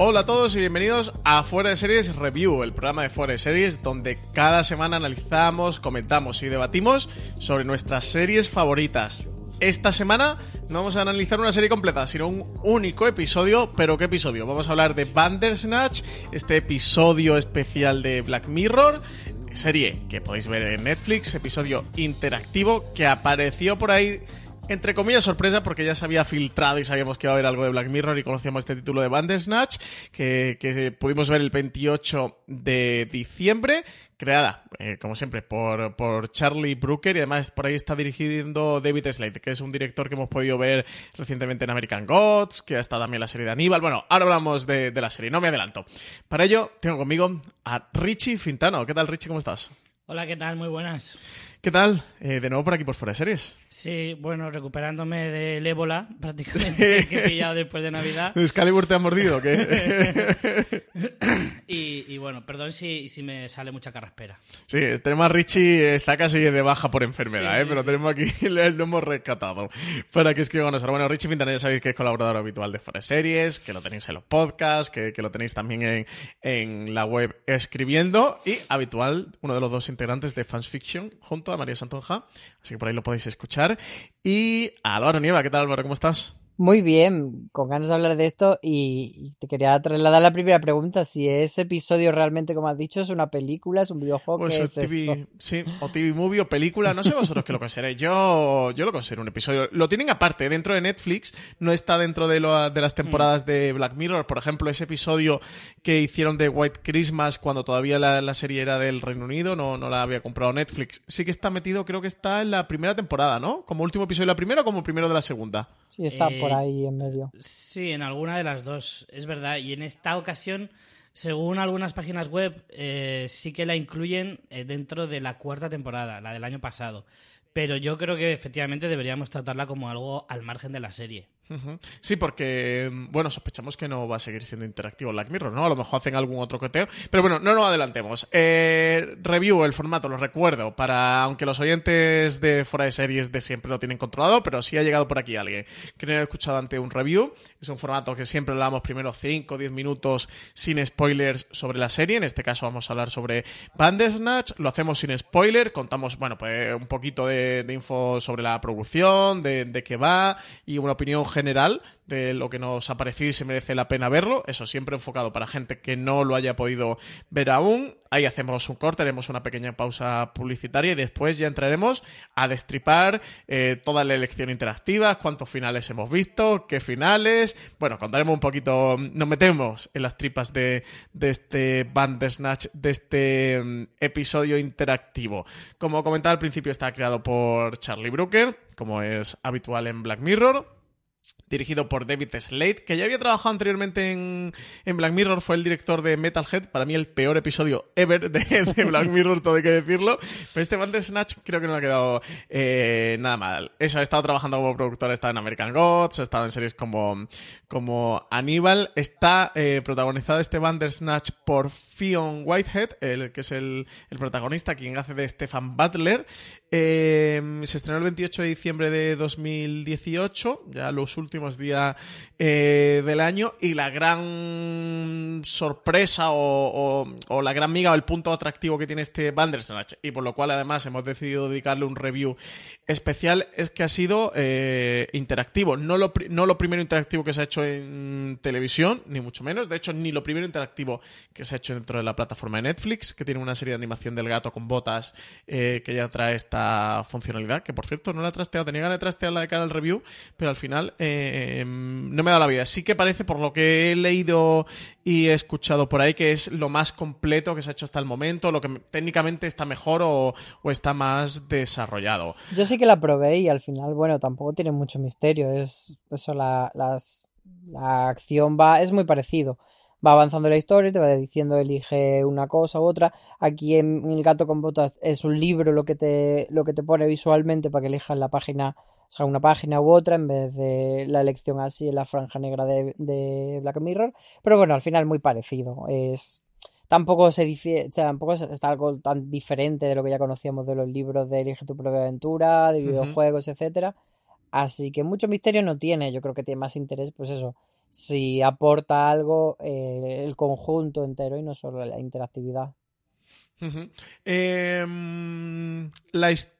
Hola a todos y bienvenidos a Fuera de Series Review, el programa de Fuera de Series donde cada semana analizamos, comentamos y debatimos sobre nuestras series favoritas. Esta semana no vamos a analizar una serie completa, sino un único episodio. ¿Pero qué episodio? Vamos a hablar de Bandersnatch, este episodio especial de Black Mirror, serie que podéis ver en Netflix, episodio interactivo que apareció por ahí entre comillas, sorpresa porque ya se había filtrado y sabíamos que iba a haber algo de Black Mirror y conocíamos este título de Bandersnatch, que, que pudimos ver el 28 de diciembre, creada, eh, como siempre, por, por Charlie Brooker y además por ahí está dirigiendo David Slade, que es un director que hemos podido ver recientemente en American Gods, que ha estado también en la serie de Aníbal. Bueno, ahora hablamos de, de la serie, no me adelanto. Para ello, tengo conmigo a Richie Fintano. ¿Qué tal, Richie? ¿Cómo estás? Hola, ¿qué tal? Muy buenas. ¿Qué tal? Eh, de nuevo por aquí por Fuera de Series. Sí, bueno, recuperándome del ébola, prácticamente, que he pillado después de Navidad. ¿Excalibur te ha mordido qué? y, bueno, perdón si, si, me sale mucha carraspera. Sí, tenemos a Richie, está casi de baja por enfermedad, ¿eh? pero tenemos aquí, lo hemos rescatado para que escriban nosotros. Bueno, Richie Fintana ya sabéis que es colaborador habitual de Fuera de Series, que lo tenéis en los podcasts, que, que lo tenéis también en, en la web escribiendo y habitual, uno de los dos integrantes de Fans Fiction junto a María Santonja, así que por ahí lo podéis escuchar. Y Álvaro Nieva, ¿qué tal Álvaro? ¿Cómo estás? Muy bien, con ganas de hablar de esto y te quería trasladar la primera pregunta, si ese episodio realmente, como has dicho, es una película, es un videojuego. Pues es TV, sí, o TV movie o película, no sé vosotros qué lo consideráis, yo, yo lo considero un episodio. Lo tienen aparte, dentro de Netflix, no está dentro de, lo, de las temporadas de Black Mirror, por ejemplo, ese episodio que hicieron de White Christmas cuando todavía la, la serie era del Reino Unido, no, no la había comprado Netflix, sí que está metido, creo que está en la primera temporada, ¿no? Como último episodio de la primera o como primero de la segunda. Sí, está por ahí en medio. Sí, en alguna de las dos, es verdad. Y en esta ocasión, según algunas páginas web, eh, sí que la incluyen eh, dentro de la cuarta temporada, la del año pasado. Pero yo creo que efectivamente deberíamos tratarla como algo al margen de la serie. Sí, porque, bueno, sospechamos que no va a seguir siendo interactivo Black Mirror, ¿no? A lo mejor hacen algún otro coteo. Pero bueno, no nos adelantemos. Eh, review, el formato, lo recuerdo, para, aunque los oyentes de fuera de series de siempre lo tienen controlado, pero sí ha llegado por aquí alguien que no haya escuchado ante un review. Es un formato que siempre hablamos primero 5 o 10 minutos sin spoilers sobre la serie. En este caso vamos a hablar sobre Bandersnatch. Lo hacemos sin spoiler. Contamos, bueno, pues un poquito de, info sobre la producción, de qué va y una opinión general general de lo que nos ha parecido y se merece la pena verlo. Eso siempre enfocado para gente que no lo haya podido ver aún. Ahí hacemos un corte, haremos una pequeña pausa publicitaria y después ya entraremos a destripar eh, toda la elección interactiva, cuántos finales hemos visto, qué finales. Bueno, contaremos un poquito, nos metemos en las tripas de, de este Bandersnatch, de este mm, episodio interactivo. Como comentaba al principio, está creado por Charlie Brooker, como es habitual en Black Mirror dirigido por David Slade, que ya había trabajado anteriormente en, Black Mirror, fue el director de Metalhead, para mí el peor episodio ever de, Black Mirror, todo hay que decirlo, pero este Bandersnatch creo que no le ha quedado eh, nada mal. Eso, ha estado trabajando como productor, ha estado en American Gods, ha estado en series como, como Aníbal, está eh, protagonizado este Bandersnatch por Fion Whitehead, el, que es el, el protagonista, quien hace de Stefan Butler, eh, se estrenó el 28 de diciembre de 2018, ya los últimos días eh, del año, y la gran sorpresa o, la gran miga o el punto atractivo que tiene este Bandersnatch, y por lo cual además hemos decidido dedicarle un review especial, es que ha sido eh, interactivo. No lo, no lo primero interactivo que se ha hecho en televisión, ni mucho menos. De hecho, ni lo primero interactivo que se ha hecho dentro de la plataforma de Netflix, que tiene una serie de animación del gato con botas que ya trae esta funcionalidad, que por cierto no la he trasteado, tenía ganas de trastearla de cara al review, pero al final eh, no me da la vida. Sí que parece, por lo que he leído y he escuchado por ahí, que es lo más completo que se ha hecho hasta el momento, lo que técnicamente está mejor o, está más desarrollado. Yo sí que la probé y al final, bueno, tampoco tiene mucho misterio, es eso, la, la acción va, es muy parecido va avanzando la historia, te va diciendo elige una cosa u otra. Aquí en El gato con botas es un libro lo que te, lo que te pone visualmente para que elijas la página, o sea, una página u otra en vez de la elección así en la franja negra de, de Black Mirror. Pero bueno, al final muy parecido. Es tampoco se difiere, o sea, tampoco está algo tan diferente de lo que ya conocíamos de los libros de Elige tu propia aventura, de videojuegos, etcétera. Así que mucho misterio no tiene. Yo creo que tiene más interés, pues eso, si aporta algo eh, el conjunto entero y no solo la interactividad. Em, la historia,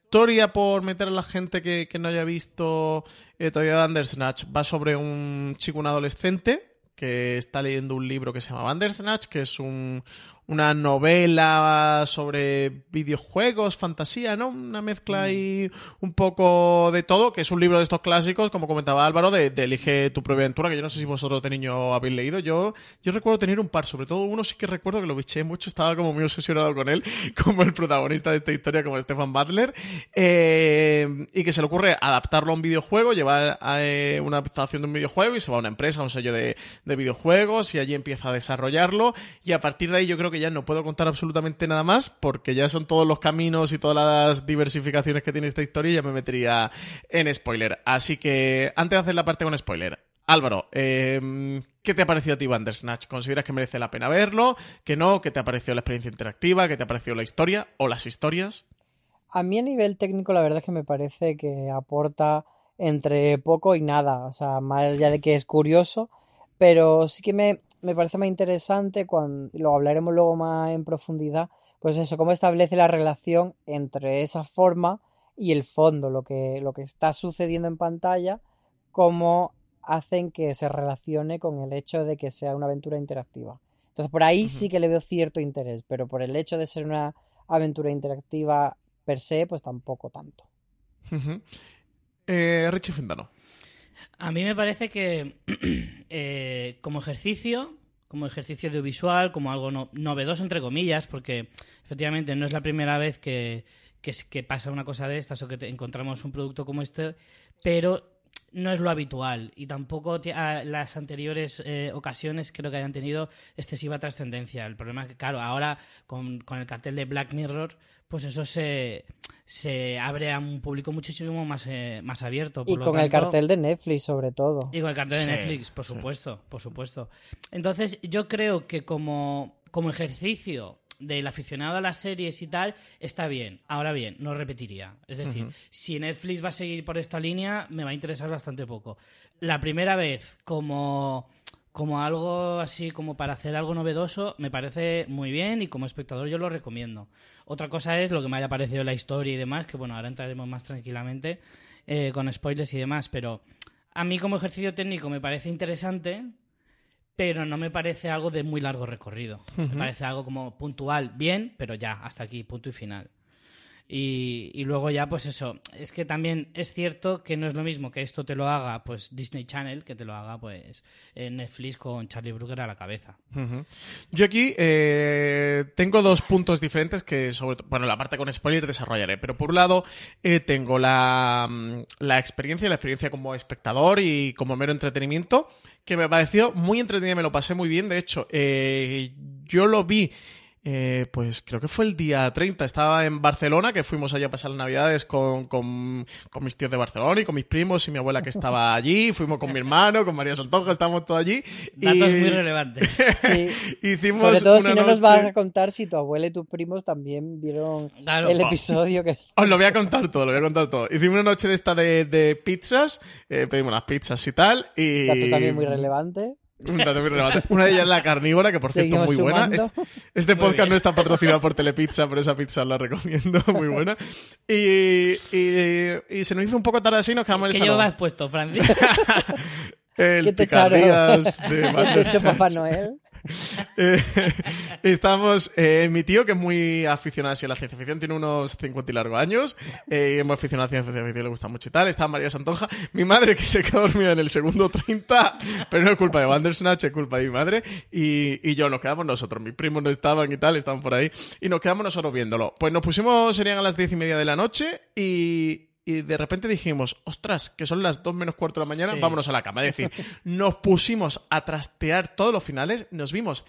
por meter a la gente que, no haya visto eh, todavía Bandersnatch, va sobre un chico, un adolescente, que está leyendo un libro que se llama Bandersnatch, que es un, una novela sobre videojuegos, fantasía, ¿no? Una mezcla mm. ahí un poco de todo, que es un libro de estos clásicos, como comentaba Álvaro, de, Elige tu propia aventura, que yo no sé si vosotros de niño habéis leído. Yo, yo recuerdo tener un par, sobre todo uno sí que recuerdo que lo biché mucho, estaba como muy obsesionado con él, como el protagonista de esta historia, como Stefan Butler, eh, y que se le ocurre adaptarlo a un videojuego, llevar a, eh, una adaptación de un videojuego y se va a una empresa, a un sello de, de videojuegos, y allí empieza a desarrollarlo, y a partir de ahí yo creo que ya no puedo contar absolutamente nada más porque ya son todos los caminos y todas las diversificaciones que tiene esta historia y ya me metería en spoiler. Así que antes de hacer la parte con spoiler, Álvaro, em, ¿qué te ha parecido a ti Bandersnatch? ¿Consideras que merece la pena verlo? ¿Que no? ¿Qué te ha parecido la experiencia interactiva? ¿Qué te ha parecido la historia o las historias? A mí a nivel técnico la verdad es que me parece que aporta entre poco y nada. O sea, más allá de que es curioso, pero sí que me, me parece más interesante, cuando lo hablaremos luego más en profundidad, pues eso, cómo establece la relación entre esa forma y el fondo, lo que, lo que está sucediendo en pantalla, cómo hacen que se relacione con el hecho de que sea una aventura interactiva. Entonces por ahí sí que le veo cierto interés, pero por el hecho de ser una aventura interactiva per se, pues tampoco tanto. eh, Richie Fendano. A mí me parece que eh, como ejercicio, como ejercicio audiovisual, como algo novedoso, entre comillas, porque efectivamente no es la primera vez que, pasa una cosa de estas o que encontramos un producto como este, pero no es lo habitual y tampoco las anteriores eh, ocasiones creo que hayan tenido excesiva trascendencia. El problema es que, claro, ahora con el cartel de Black Mirror, pues eso se, se abre a un público muchísimo más, eh, más abierto. y con el cartel de Netflix, sobre todo. Y con el cartel de Netflix, por supuesto, por supuesto. Entonces, yo creo que como, como ejercicio del aficionado a las series y tal, está bien. Ahora bien, no repetiría. Es decir, si Netflix va a seguir por esta línea, me va a interesar bastante poco. La primera vez, como como algo así, como para hacer algo novedoso, me parece muy bien y como espectador yo lo recomiendo. Otra cosa es lo que me haya parecido la historia y demás, que bueno, ahora entraremos más tranquilamente eh, con spoilers y demás, pero a mí como ejercicio técnico me parece interesante, pero no me parece algo de muy largo recorrido. Me parece algo como puntual, bien, pero ya, hasta aquí, punto y final. Y, luego ya, pues eso, es que también es cierto que no es lo mismo que esto te lo haga pues Disney Channel que te lo haga pues Netflix con Charlie Brooker a la cabeza. Yo aquí eh, tengo dos puntos diferentes que sobre bueno, la parte con spoiler desarrollaré, pero por un lado eh, tengo la, mm, la experiencia, la experiencia como espectador y como mero entretenimiento, que me pareció muy entretenida, me lo pasé muy bien, de hecho, eh, yo lo vi eh, pues creo que fue el día 30. Estaba en Barcelona, que fuimos allá a pasar las navidades con, con, mis tíos de Barcelona y con mis primos y mi abuela que estaba allí. Fuimos con mi hermano, con María Santoja, estábamos todos allí. Datos muy relevantes. Sí. Hicimos Sobre todo si no nos vas a contar si tu abuela y tus primos también vieron el episodio. que Os lo voy a contar todo, lo voy a contar todo. Hicimos una noche de esta de, de pizzas, eh, pedimos las pizzas y tal. Y... Dato también muy relevante. Una de ellas es la carnívora, que por cierto es muy buena. Este, podcast no está patrocinado por Telepizza, pero esa pizza la recomiendo, muy buena. Y, y, se nos hizo un poco tarde así, nos quedamos en el ¿Qué llevas puesto, Francis? el ¿Qué te picardías de ¿Qué te Papá Noel? eh, estamos, eh, mi tío, que es muy aficionado a la ciencia ficción, tiene unos 50 y largos años, eh, muy aficionado a la ciencia ficción, le gusta mucho y tal. Está María Santonja, mi madre que se quedó dormida en el segundo 30, pero no es culpa de Bandersnatch, es culpa de mi madre, y, y yo nos quedamos nosotros, mis primos no estaban y tal, estaban por ahí, y nos quedamos nosotros viéndolo. Pues nos pusimos, serían a las diez y media de la noche, y, y de repente dijimos, ostras, que son las 2 menos cuarto de la mañana, vámonos a la cama. Es decir, nos pusimos a trastear todos los finales, nos vimos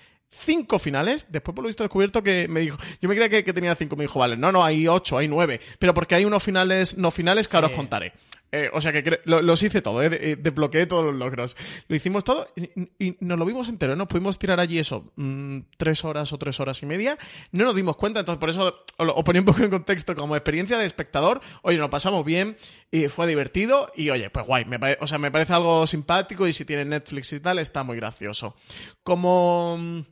cinco finales. Después, por lo visto, he descubierto que me dijo. Yo me creía que, que tenía cinco. Me dijo, vale, no, no, hay ocho, hay nueve. Pero porque hay unos finales no finales que ahora os contaré. Eh, o sea que lo- los hice todo, eh, eh, desbloqueé todos los logros. Lo hicimos todo y, nos lo vimos entero. ¿eh? Nos pudimos tirar allí eso, mm, tres horas o tres horas y media. No nos dimos cuenta, entonces por eso os, ponía un poco en contexto como experiencia de espectador. Oye, nos pasamos bien y fue divertido. Y oye, pues guay. Me o sea, me parece algo simpático y si tiene Netflix y tal, está muy gracioso. Como.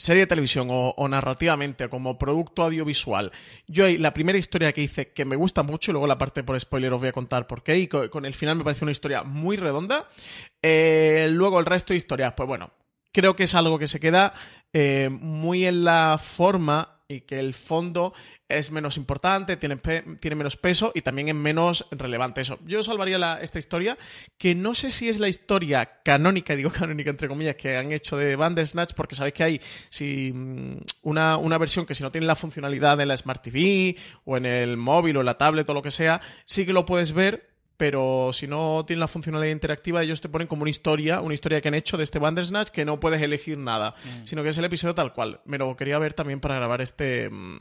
Serie de televisión o, o narrativamente como producto audiovisual, yo la primera historia que hice que me gusta mucho y luego la parte por spoiler os voy a contar por qué y co- con, el final me parece una historia muy redonda. Eh, luego el resto de historias, pues bueno, creo que es algo que se queda eh, muy en la forma y que el fondo es menos importante, tiene, tiene menos peso y también es menos relevante eso. Yo salvaría esta historia, que no sé si es la historia canónica, digo canónica entre comillas, que han hecho de Bandersnatch, porque sabéis que hay si, mm, una, una versión que si no tiene la funcionalidad en la Smart TV o en el móvil o en la tablet o lo que sea, sí que lo puedes ver, pero si no tiene la funcionalidad interactiva, ellos te ponen como una historia, una historia que han hecho de este Bandersnatch que no puedes elegir nada, sino que es el episodio tal cual. Me lo quería ver también para grabar este, mm,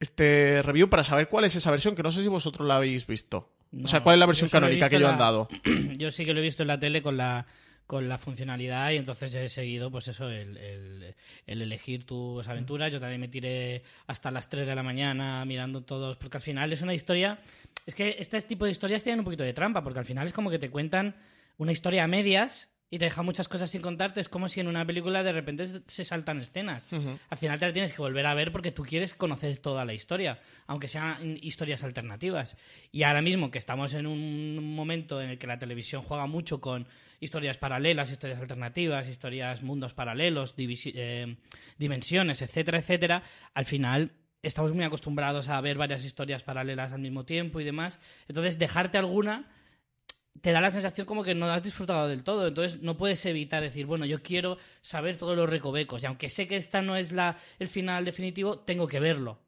este review, para saber cuál es esa versión, que no sé si vosotros la habéis visto. o sea, cuál es la versión canónica que ellos han dado. Yo sí que lo he visto en la tele con la con la funcionalidad y entonces he seguido pues eso el, el- el elegir tus aventuras. Yo también me tiré hasta las 3 de la mañana mirando todos porque al final es una historia es que este tipo de historias tienen un poquito de trampa porque al final es como que te cuentan una historia a medias y te deja muchas cosas sin contarte es como si en una película de repente se- saltan escenas al final te la tienes que volver a ver porque tú quieres conocer toda la historia, aunque sean historias alternativas. Y ahora mismo que estamos en un momento en el que la televisión juega mucho con historias paralelas, historias alternativas, historias mundos paralelos, eh, dimensiones, etcétera, etcétera, al final estamos muy acostumbrados a ver varias historias paralelas al mismo tiempo y demás. Entonces, dejarte alguna te da la sensación como que no has disfrutado del todo. Entonces no puedes evitar decir, bueno, yo quiero saber todos los recovecos. Y aunque sé que esta no es la, el final definitivo, tengo que verlo.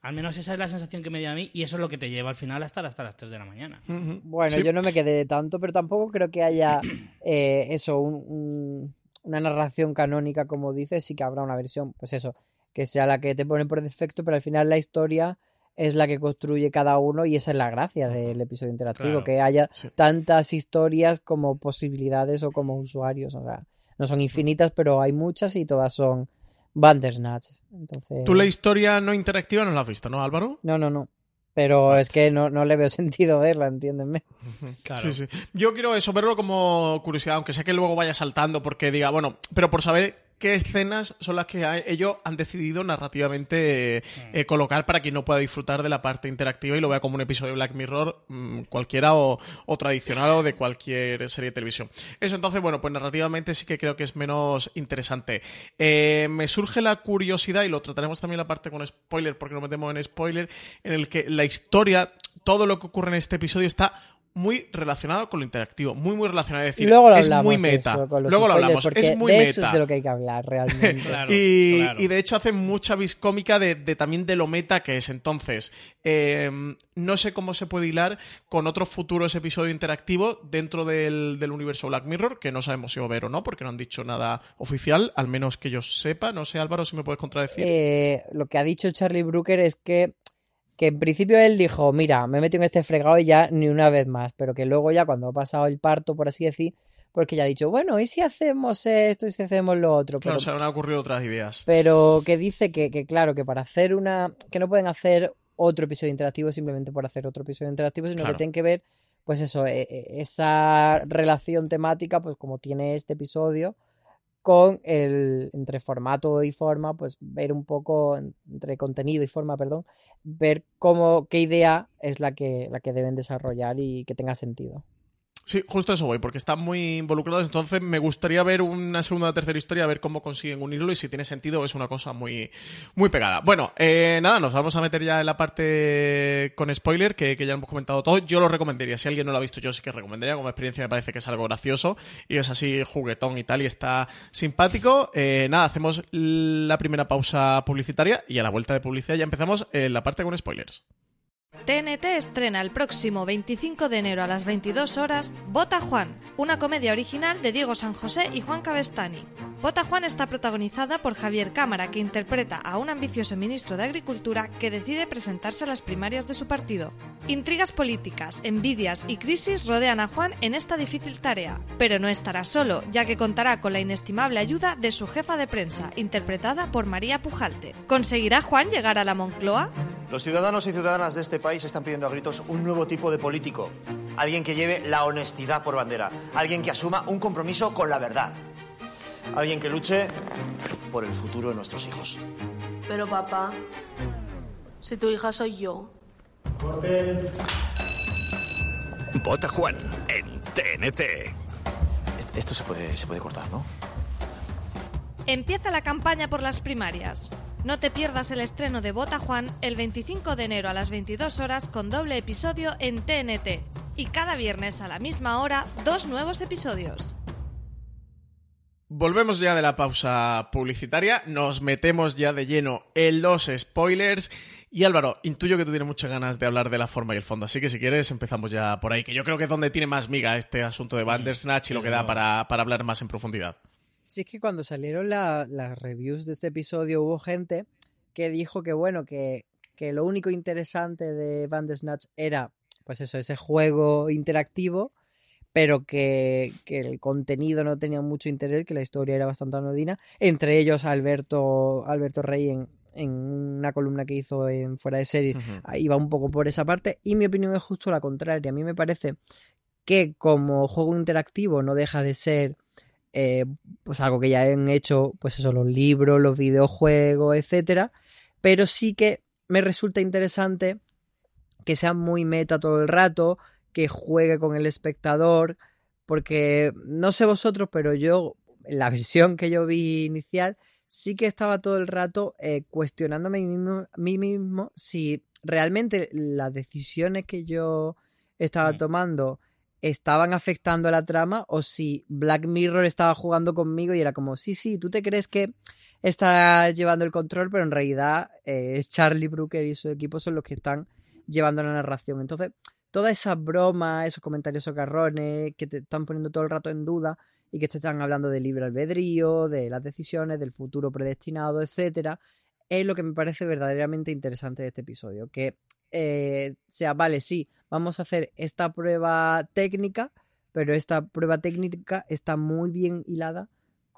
Al menos esa es la sensación que me dio a mí y eso es lo que te lleva al final hasta, hasta las 3 de la mañana. Bueno, Sí. yo no me quedé tanto, pero tampoco creo que haya eh, eso, un- un- una narración canónica, como dices, sí que habrá una versión, pues eso, que sea la que te ponen por defecto, pero al final la historia es la que construye cada uno y esa es la gracia del episodio interactivo, Claro. que haya Sí. tantas historias como posibilidades o como usuarios, o sea, no son infinitas, pero hay muchas y todas son Bandersnatch. Entonces, Tú la historia no interactiva no la has visto, ¿no, Álvaro? no, no, no. Pero es que no, no le veo sentido verla, entiéndeme. Claro. Sí, sí. Yo quiero eso, verlo como curiosidad, aunque sé que luego vaya saltando porque diga, bueno, pero por saber qué escenas son las que ha- ellos han decidido narrativamente eh, eh, colocar para quien no pueda disfrutar de la parte interactiva y lo vea como un episodio de Black Mirror mm, cualquiera o, o tradicional o de cualquier serie de televisión. Eso entonces, bueno, pues narrativamente sí que creo que es menos interesante. Eh, me surge la curiosidad, y lo trataremos también la parte con spoiler, porque nos metemos en spoiler, en el que la historia, todo lo que ocurre en este episodio está muy relacionado con lo interactivo, muy muy relacionado, es decir, Luego lo es hablamos muy meta. eso, con los Luego lo hablamos, es muy de meta. eso es de lo que hay que hablar realmente. Claro, y, claro. y de hecho hace mucha viscómica de, de también de lo meta que es. Entonces, eh, no sé cómo se puede hilar con otros futuros episodios interactivos dentro del, del universo Black Mirror, que no sabemos si va a haber o no, porque no han dicho nada oficial, al menos que yo sepa. No sé, Álvaro, si me puedes contradecir. Eh, lo que ha dicho Charlie Brooker es que, que en principio él dijo, mira, me he metido en este fregado y ya ni una vez más, pero que luego ya cuando ha pasado el parto, por así decir, porque ya ha dicho, bueno, ¿y si hacemos esto y si hacemos lo otro? claro, Pero, se han ocurrido otras ideas. pero que dice que, que, claro, que para hacer una, que no pueden hacer otro episodio interactivo simplemente por hacer otro episodio interactivo, sino Claro. que tienen que ver, pues eso, eh, eh, esa relación temática, pues como tiene este episodio, con el, entre formato y forma, pues ver un poco, en- entre contenido y forma, perdón, ver cómo, qué idea es la que, la que deben desarrollar y que tenga sentido. Sí, justo eso voy, porque están muy involucrados. Entonces, me gustaría ver una segunda o tercera historia, a ver cómo consiguen unirlo y si tiene sentido es una cosa muy, muy pegada. Bueno, eh, nada, nos vamos a meter ya en la parte con spoiler, que, ya hemos comentado todo. Yo lo recomendaría. Si alguien no lo ha visto, yo sí que recomendaría. Como experiencia, me parece que es algo gracioso y es así juguetón y tal, y está simpático. Eh, nada, hacemos la primera pausa publicitaria y a la vuelta de publicidad ya empezamos en la parte con spoilers. TNT estrena el próximo 25 de enero a las 22 horas Bota Juan, una comedia original de Diego San José y Juan Cabestani. Bota Juan está protagonizada por Javier Cámara, que interpreta a un ambicioso ministro de Agricultura que decide presentarse a las primarias de su partido. Intrigas políticas, envidias y crisis rodean a Juan en esta difícil tarea, pero no estará solo, ya que contará con la inestimable ayuda de su jefa de prensa, interpretada por María Pujalte. ¿Conseguirá Juan llegar a la Moncloa? Los ciudadanos y ciudadanas de este país están pidiendo a gritos un nuevo tipo de político. Alguien que lleve la honestidad por bandera. Alguien que asuma un compromiso con la verdad. Alguien que luche por el futuro de nuestros hijos. Pero papá, si tu hija soy yo. Vota Juan en TNT. Est- Esto se puede, se puede cortar, ¿no? Empieza la campaña por las primarias. No te pierdas el estreno de Bota Juan el 25 de enero a las 22 horas con doble episodio en TNT. Y cada viernes a la misma hora, dos nuevos episodios. Volvemos ya de la pausa publicitaria, nos metemos ya de lleno en los spoilers. Y Álvaro, intuyo que tú tienes muchas ganas de hablar de la forma y el fondo, así que si quieres empezamos ya por ahí, que yo creo que es donde tiene más miga este asunto de Bandersnatch y lo que da para, para hablar más en profundidad. Si es que cuando salieron la- las reviews de este episodio hubo gente que dijo que bueno, que, que lo único interesante de Bandersnatch era pues eso, ese juego interactivo, pero que, que el contenido no tenía mucho interés, que la historia era bastante anodina. Entre ellos Alberto, Alberto Rey en, en una columna que hizo en Fuera de Serie iba un poco por esa parte y mi opinión es justo la contraria. A mí me parece que como juego interactivo no deja de ser eh, pues algo que ya han hecho pues eso los libros, los videojuegos, etcétera, pero sí que me resulta interesante que sea muy meta todo el rato, que juegue con el espectador, porque no sé vosotros, pero yo en la versión que yo vi inicial sí que estaba todo el rato eh, cuestionándome a mí mismo, a mí mismo si realmente las decisiones que yo estaba tomando estaban afectando a la trama o si Black Mirror estaba jugando conmigo y era como, sí, sí, tú te crees que estás llevando el control, pero en realidad eh, Charlie Brooker y su equipo son los que están llevando la narración. Entonces, todas esas bromas, esos comentarios socarrones que te están poniendo todo el rato en duda y que te están hablando de libre albedrío, de las decisiones, del futuro predestinado, etcétera, es lo que me parece verdaderamente interesante de este episodio. Que eh, sea, vale, sí, vamos a hacer esta prueba técnica, pero esta prueba técnica está muy bien hilada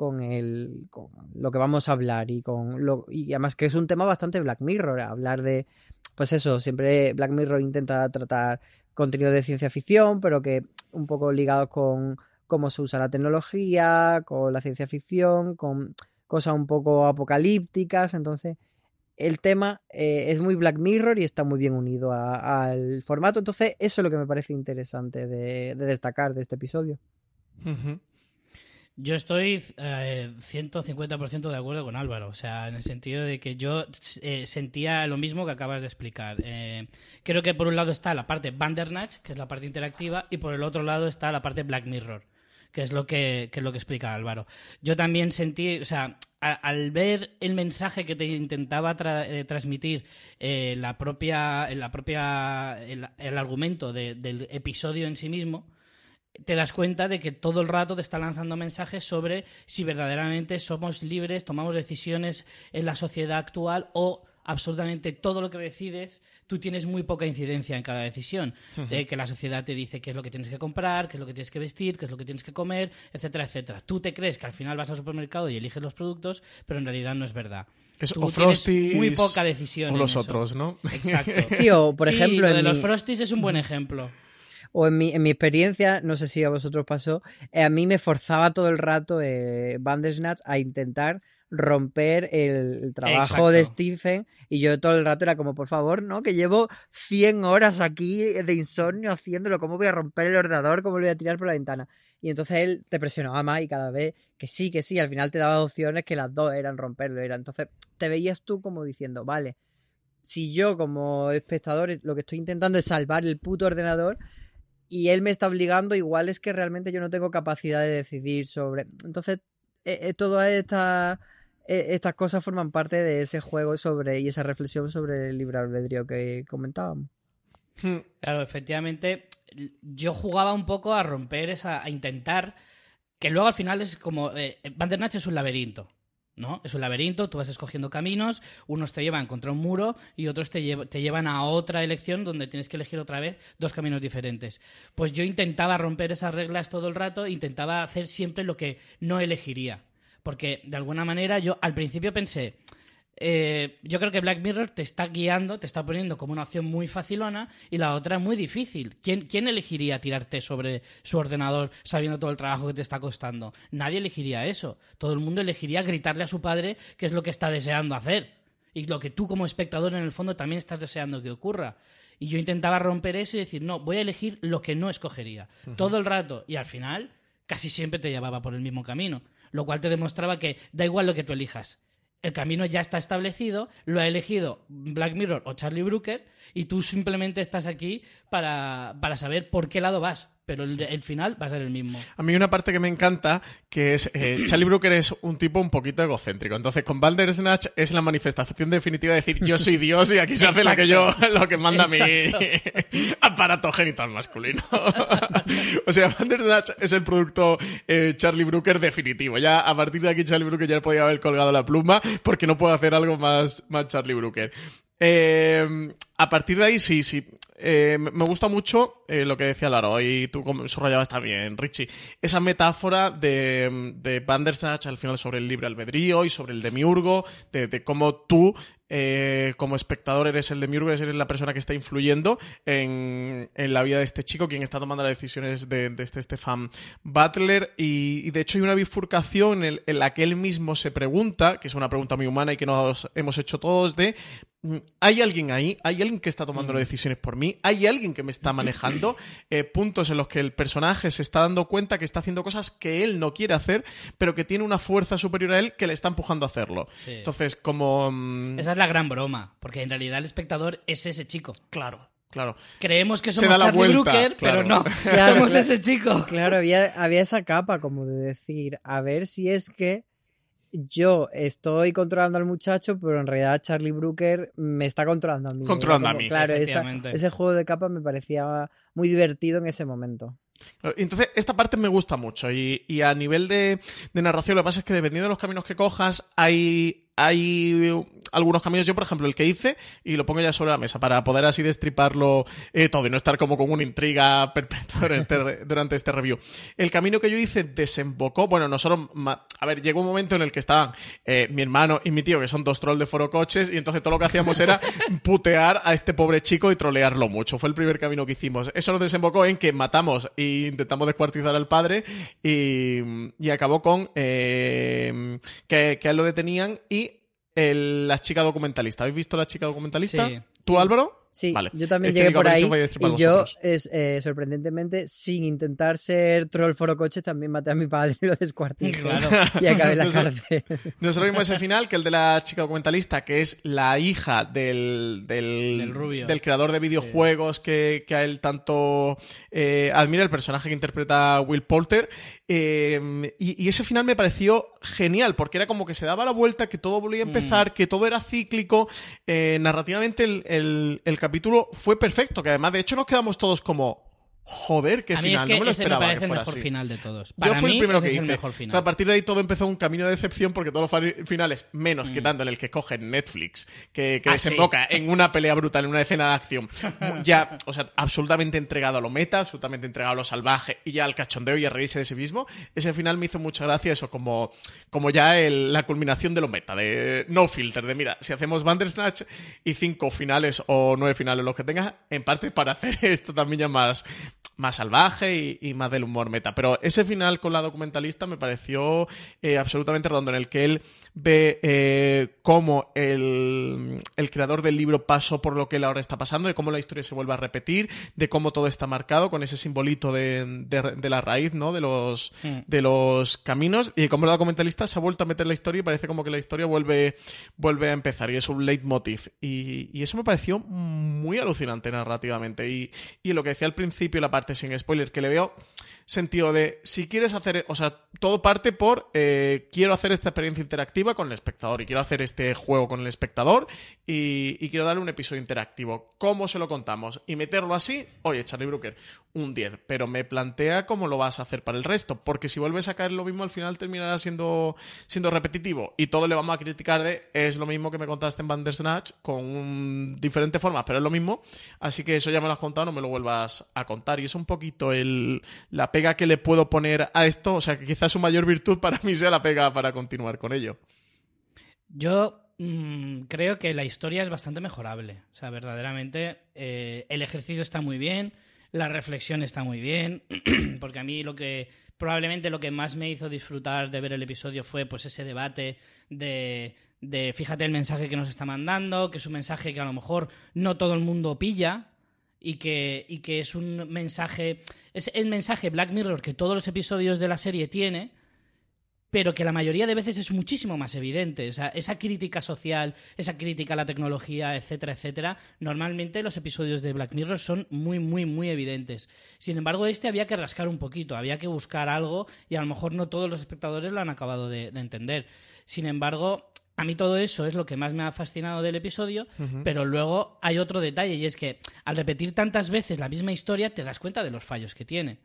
con el con lo que vamos a hablar y con lo y además que es un tema bastante Black Mirror hablar de pues eso siempre Black Mirror intenta tratar contenido de ciencia ficción pero que un poco ligados con cómo se usa la tecnología con la ciencia ficción con cosas un poco apocalípticas entonces el tema eh, es muy Black Mirror y está muy bien unido al formato entonces eso es lo que me parece interesante de, de destacar de este episodio. Yo estoy eh, 150% de acuerdo con Álvaro, o sea, en el sentido de que yo eh, sentía lo mismo que acabas de explicar. Eh, creo que por un lado está la parte Bandernatch, que es la parte interactiva, y por el otro lado está la parte Black Mirror, que es lo que, que es lo que explica Álvaro. Yo también sentí, o sea, al ver el mensaje que te intentaba tra- eh, transmitir eh, la propia, la propia, el, argumento de- del episodio en sí mismo, te das cuenta de que todo el rato te está lanzando mensajes sobre si verdaderamente somos libres, tomamos decisiones en la sociedad actual o absolutamente todo lo que decides, tú tienes muy poca incidencia en cada decisión. De que la sociedad te dice qué es lo que tienes que comprar, qué es lo que tienes que vestir, qué es lo que tienes que comer, etcétera, etcétera. Tú te crees que al final vas al supermercado y eliges los productos, pero en realidad no es verdad. Es- Tú o Frosties muy poca decisión. o los otros, ¿no? Exacto. sí o por Sí, ejemplo lo de los Frosties es un buen ejemplo. O en mi, en mi experiencia, no sé si a vosotros pasó, eh, a mí me forzaba todo el rato eh, Bandersnatch a intentar romper el, trabajo Exacto. de Stephen y yo todo el rato era como, por favor, ¿no? Que llevo 100 horas aquí de insomnio haciéndolo, ¿cómo voy a romper el ordenador? ¿Cómo lo voy a tirar por la ventana? Y entonces él te presionaba más y cada vez que sí, que sí, al final te daba opciones que las dos eran romperlo. Era. Entonces te veías tú como diciendo, vale, si yo como espectador lo que estoy intentando es salvar el puto ordenador y él me está obligando, igual es que realmente yo no tengo capacidad de decidir sobre... Entonces, eh, eh, eh, estas cosas forman parte de ese juego sobre y esa reflexión sobre el libre albedrío que comentábamos. Claro, efectivamente, yo jugaba un poco a romper esa, a intentar, que luego al final es como, eh, Bandernach es un laberinto. ¿no? Es un laberinto, tú vas escogiendo caminos, unos te llevan contra un muro y otros te llevan a otra elección donde tienes que elegir otra vez dos caminos diferentes. Pues yo intentaba romper esas reglas todo el rato, intentaba hacer siempre lo que no elegiría. Porque de alguna manera yo al principio pensé, eh, yo creo que Black Mirror te está guiando, te está poniendo como una opción muy facilona y la otra muy difícil. ¿Quién, ¿Quién elegiría tirarte sobre su ordenador sabiendo todo el trabajo que te está costando? Nadie elegiría eso. Todo el mundo elegiría gritarle a su padre qué es lo que está deseando hacer. Y lo que tú como espectador en el fondo también estás deseando que ocurra. Y yo intentaba romper eso y decir, no, voy a elegir lo que no escogería. Todo el rato. Y al final, casi siempre te llevaba por el mismo camino. Lo cual te demostraba que da igual lo que tú elijas. El camino ya está establecido, lo ha elegido Black Mirror o Charlie Brooker, y tú simplemente estás aquí para, para saber por qué lado vas. Pero el, el final va a ser el mismo. A mí una parte que me encanta, que es eh, Charlie Brooker es un tipo un poquito egocéntrico. Entonces, con Bandersnatch es la manifestación definitiva de decir yo soy Dios y aquí se hace lo que yo, lo que manda mi aparato genital masculino. o sea, Bandersnatch es el producto eh, Charlie Brooker definitivo. Ya a partir de aquí Charlie Brooker ya podía haber colgado la pluma porque no puedo hacer algo más, más Charlie Brooker. Eh, a partir de ahí, sí, sí. Me gusta mucho eh, lo que decía Laro y tú subrayabas también, Richie. Esa metáfora de, de Bandersnatch al final sobre el libre albedrío y sobre el demiurgo, de, de cómo tú, eh, como espectador, eres el demiurgo, eres la persona que está influyendo en, en la vida de este chico, quien está tomando las decisiones de, de este Stefan Butler. Y, y de hecho hay una bifurcación en, en la que él mismo se pregunta, que es una pregunta muy humana y que nos hemos hecho todos, de mm, ¿hay alguien ahí? ¿Hay alguien que está tomando las decisiones por mí? ¿Hay alguien que me está manejando? Eh, puntos en los que el personaje se está dando cuenta que está haciendo cosas que él no quiere hacer, pero que tiene una fuerza superior a él que le está empujando a hacerlo. Sí. Entonces, como... mm, Esa es la gran broma, porque en realidad el espectador es ese chico. Claro, claro. Creemos que Se somos da la Charlie vuelta, Brooker, claro. pero no, Claro, somos claro. ese chico. Claro, había, había esa capa como de decir, a ver si es que yo estoy controlando al muchacho, pero en realidad Charlie Brooker me está controlando a mí. Controlando Era a mí. Claro, esa- ese juego de capas me parecía muy divertido en ese momento. Entonces, esta parte me gusta mucho. Y, y a nivel de, de narración, lo que pasa es que dependiendo de los caminos que cojas, hay, hay algunos caminos. Yo, por ejemplo, el que hice, y lo pongo ya sobre la mesa para poder así destriparlo eh, todo y no estar como con una intriga perpetua durante este, durante este review. El camino que yo hice desembocó. Bueno, nosotros. A ver, llegó un momento en el que estaban eh, mi hermano y mi tío, que son dos trolls de foro coches, y entonces todo lo que hacíamos era putear a este pobre chico y trolearlo mucho. Fue el primer camino que hicimos. Eso nos desembocó en que matamos e intentamos descuartizar al padre y, y acabó con eh, que, que a él lo detenían y el- la chica documentalista. ¿Habéis visto la chica documentalista? Sí. ¿Tú, Álvaro? Sí, Vale. yo también Es llegué por ahí y yo, es, eh, sorprendentemente, sin intentar ser troll foro coches, también maté a mi padre y lo descuarticé Claro. y acabé en la cárcel. Nosotros vimos ese final, que el de la chica documentalista, que es la hija del, del, Del rubio. del creador de videojuegos que, que a él tanto eh, admira, el personaje que interpreta Will Poulter. Eh, y, y ese final me pareció genial, porque era como que se daba la vuelta, que todo volvía a empezar, que todo era cíclico. Eh, narrativamente el, el- el capítulo fue perfecto, que además de hecho nos quedamos todos como... Joder, qué a mí final, es que no me lo ese me esperaba parece que el mejor así. final de todos. Yo fui mí, el primero que hice. O sea, a partir de ahí todo empezó un camino de decepción porque todos los finales, menos quitando en el que cogen Netflix, que, que Mm. Ah, sí. desemboca en una pelea brutal, en una escena de acción, ya, o sea, absolutamente entregado a lo meta, absolutamente entregado a lo salvaje y ya al cachondeo y a reírse de sí mismo, ese final me hizo mucha gracia eso, como, como ya el- la culminación de lo meta, de no filter, de mira, si hacemos Bandersnatch y cinco finales o nueve finales, los que tengas, en parte para hacer esto también ya más, más salvaje y, y más del humor meta. Pero ese final con la documentalista me pareció eh, absolutamente redondo, en el que él ve eh, cómo el, el creador del libro pasó por lo que él ahora está pasando, de cómo la historia se vuelve a repetir, de cómo todo está marcado con ese simbolito de, de- de la raíz, ¿no? De los, de los caminos, y cómo la documentalista se ha vuelto a meter en la historia y parece como que la historia vuelve, vuelve a empezar, y es un leitmotiv. Y, y eso me pareció muy alucinante narrativamente. Y, y lo que decía al principio, la parte sin spoiler, que le veo sentido de si quieres hacer, o sea, todo parte por eh, quiero hacer esta experiencia interactiva con el espectador y quiero hacer este juego con el espectador y, quiero darle un episodio interactivo. ¿Cómo se lo contamos? Y meterlo así, oye, Charlie Brooker, un 10, pero me plantea cómo lo vas a hacer para el resto, porque si vuelves a caer lo mismo al final terminará siendo, siendo repetitivo y todo le vamos a criticar de es lo mismo que me contaste en Bandersnatch con un, diferente formas, pero es lo mismo, así que eso ya me lo has contado, no me lo vuelvas a contar y es un poquito el, la que le puedo poner a esto, o sea que quizás su mayor virtud para mí sea la pega para continuar con ello. Yo mm, creo que la historia es bastante mejorable. O sea, verdaderamente eh, el ejercicio está muy bien, la reflexión está muy bien, porque a mí lo que probablemente lo que más me hizo disfrutar de ver el episodio fue pues ese debate de, de fíjate el mensaje que nos está mandando, que es un mensaje que a lo mejor no todo el mundo pilla, y que, y que es un mensaje. Es el mensaje Black Mirror que todos los episodios de la serie tiene, pero que la mayoría de veces es muchísimo más evidente. O sea, esa crítica social, esa crítica a la tecnología, etcétera, etcétera, normalmente los episodios de Black Mirror son muy, muy, muy evidentes. Sin embargo, este había que rascar un poquito, había que buscar algo y a lo mejor no todos los espectadores lo han acabado de, de entender. Sin embargo, a mí todo eso es lo que más me ha fascinado del episodio, pero luego hay otro detalle y es que al repetir tantas veces la misma historia te das cuenta de los fallos que tiene.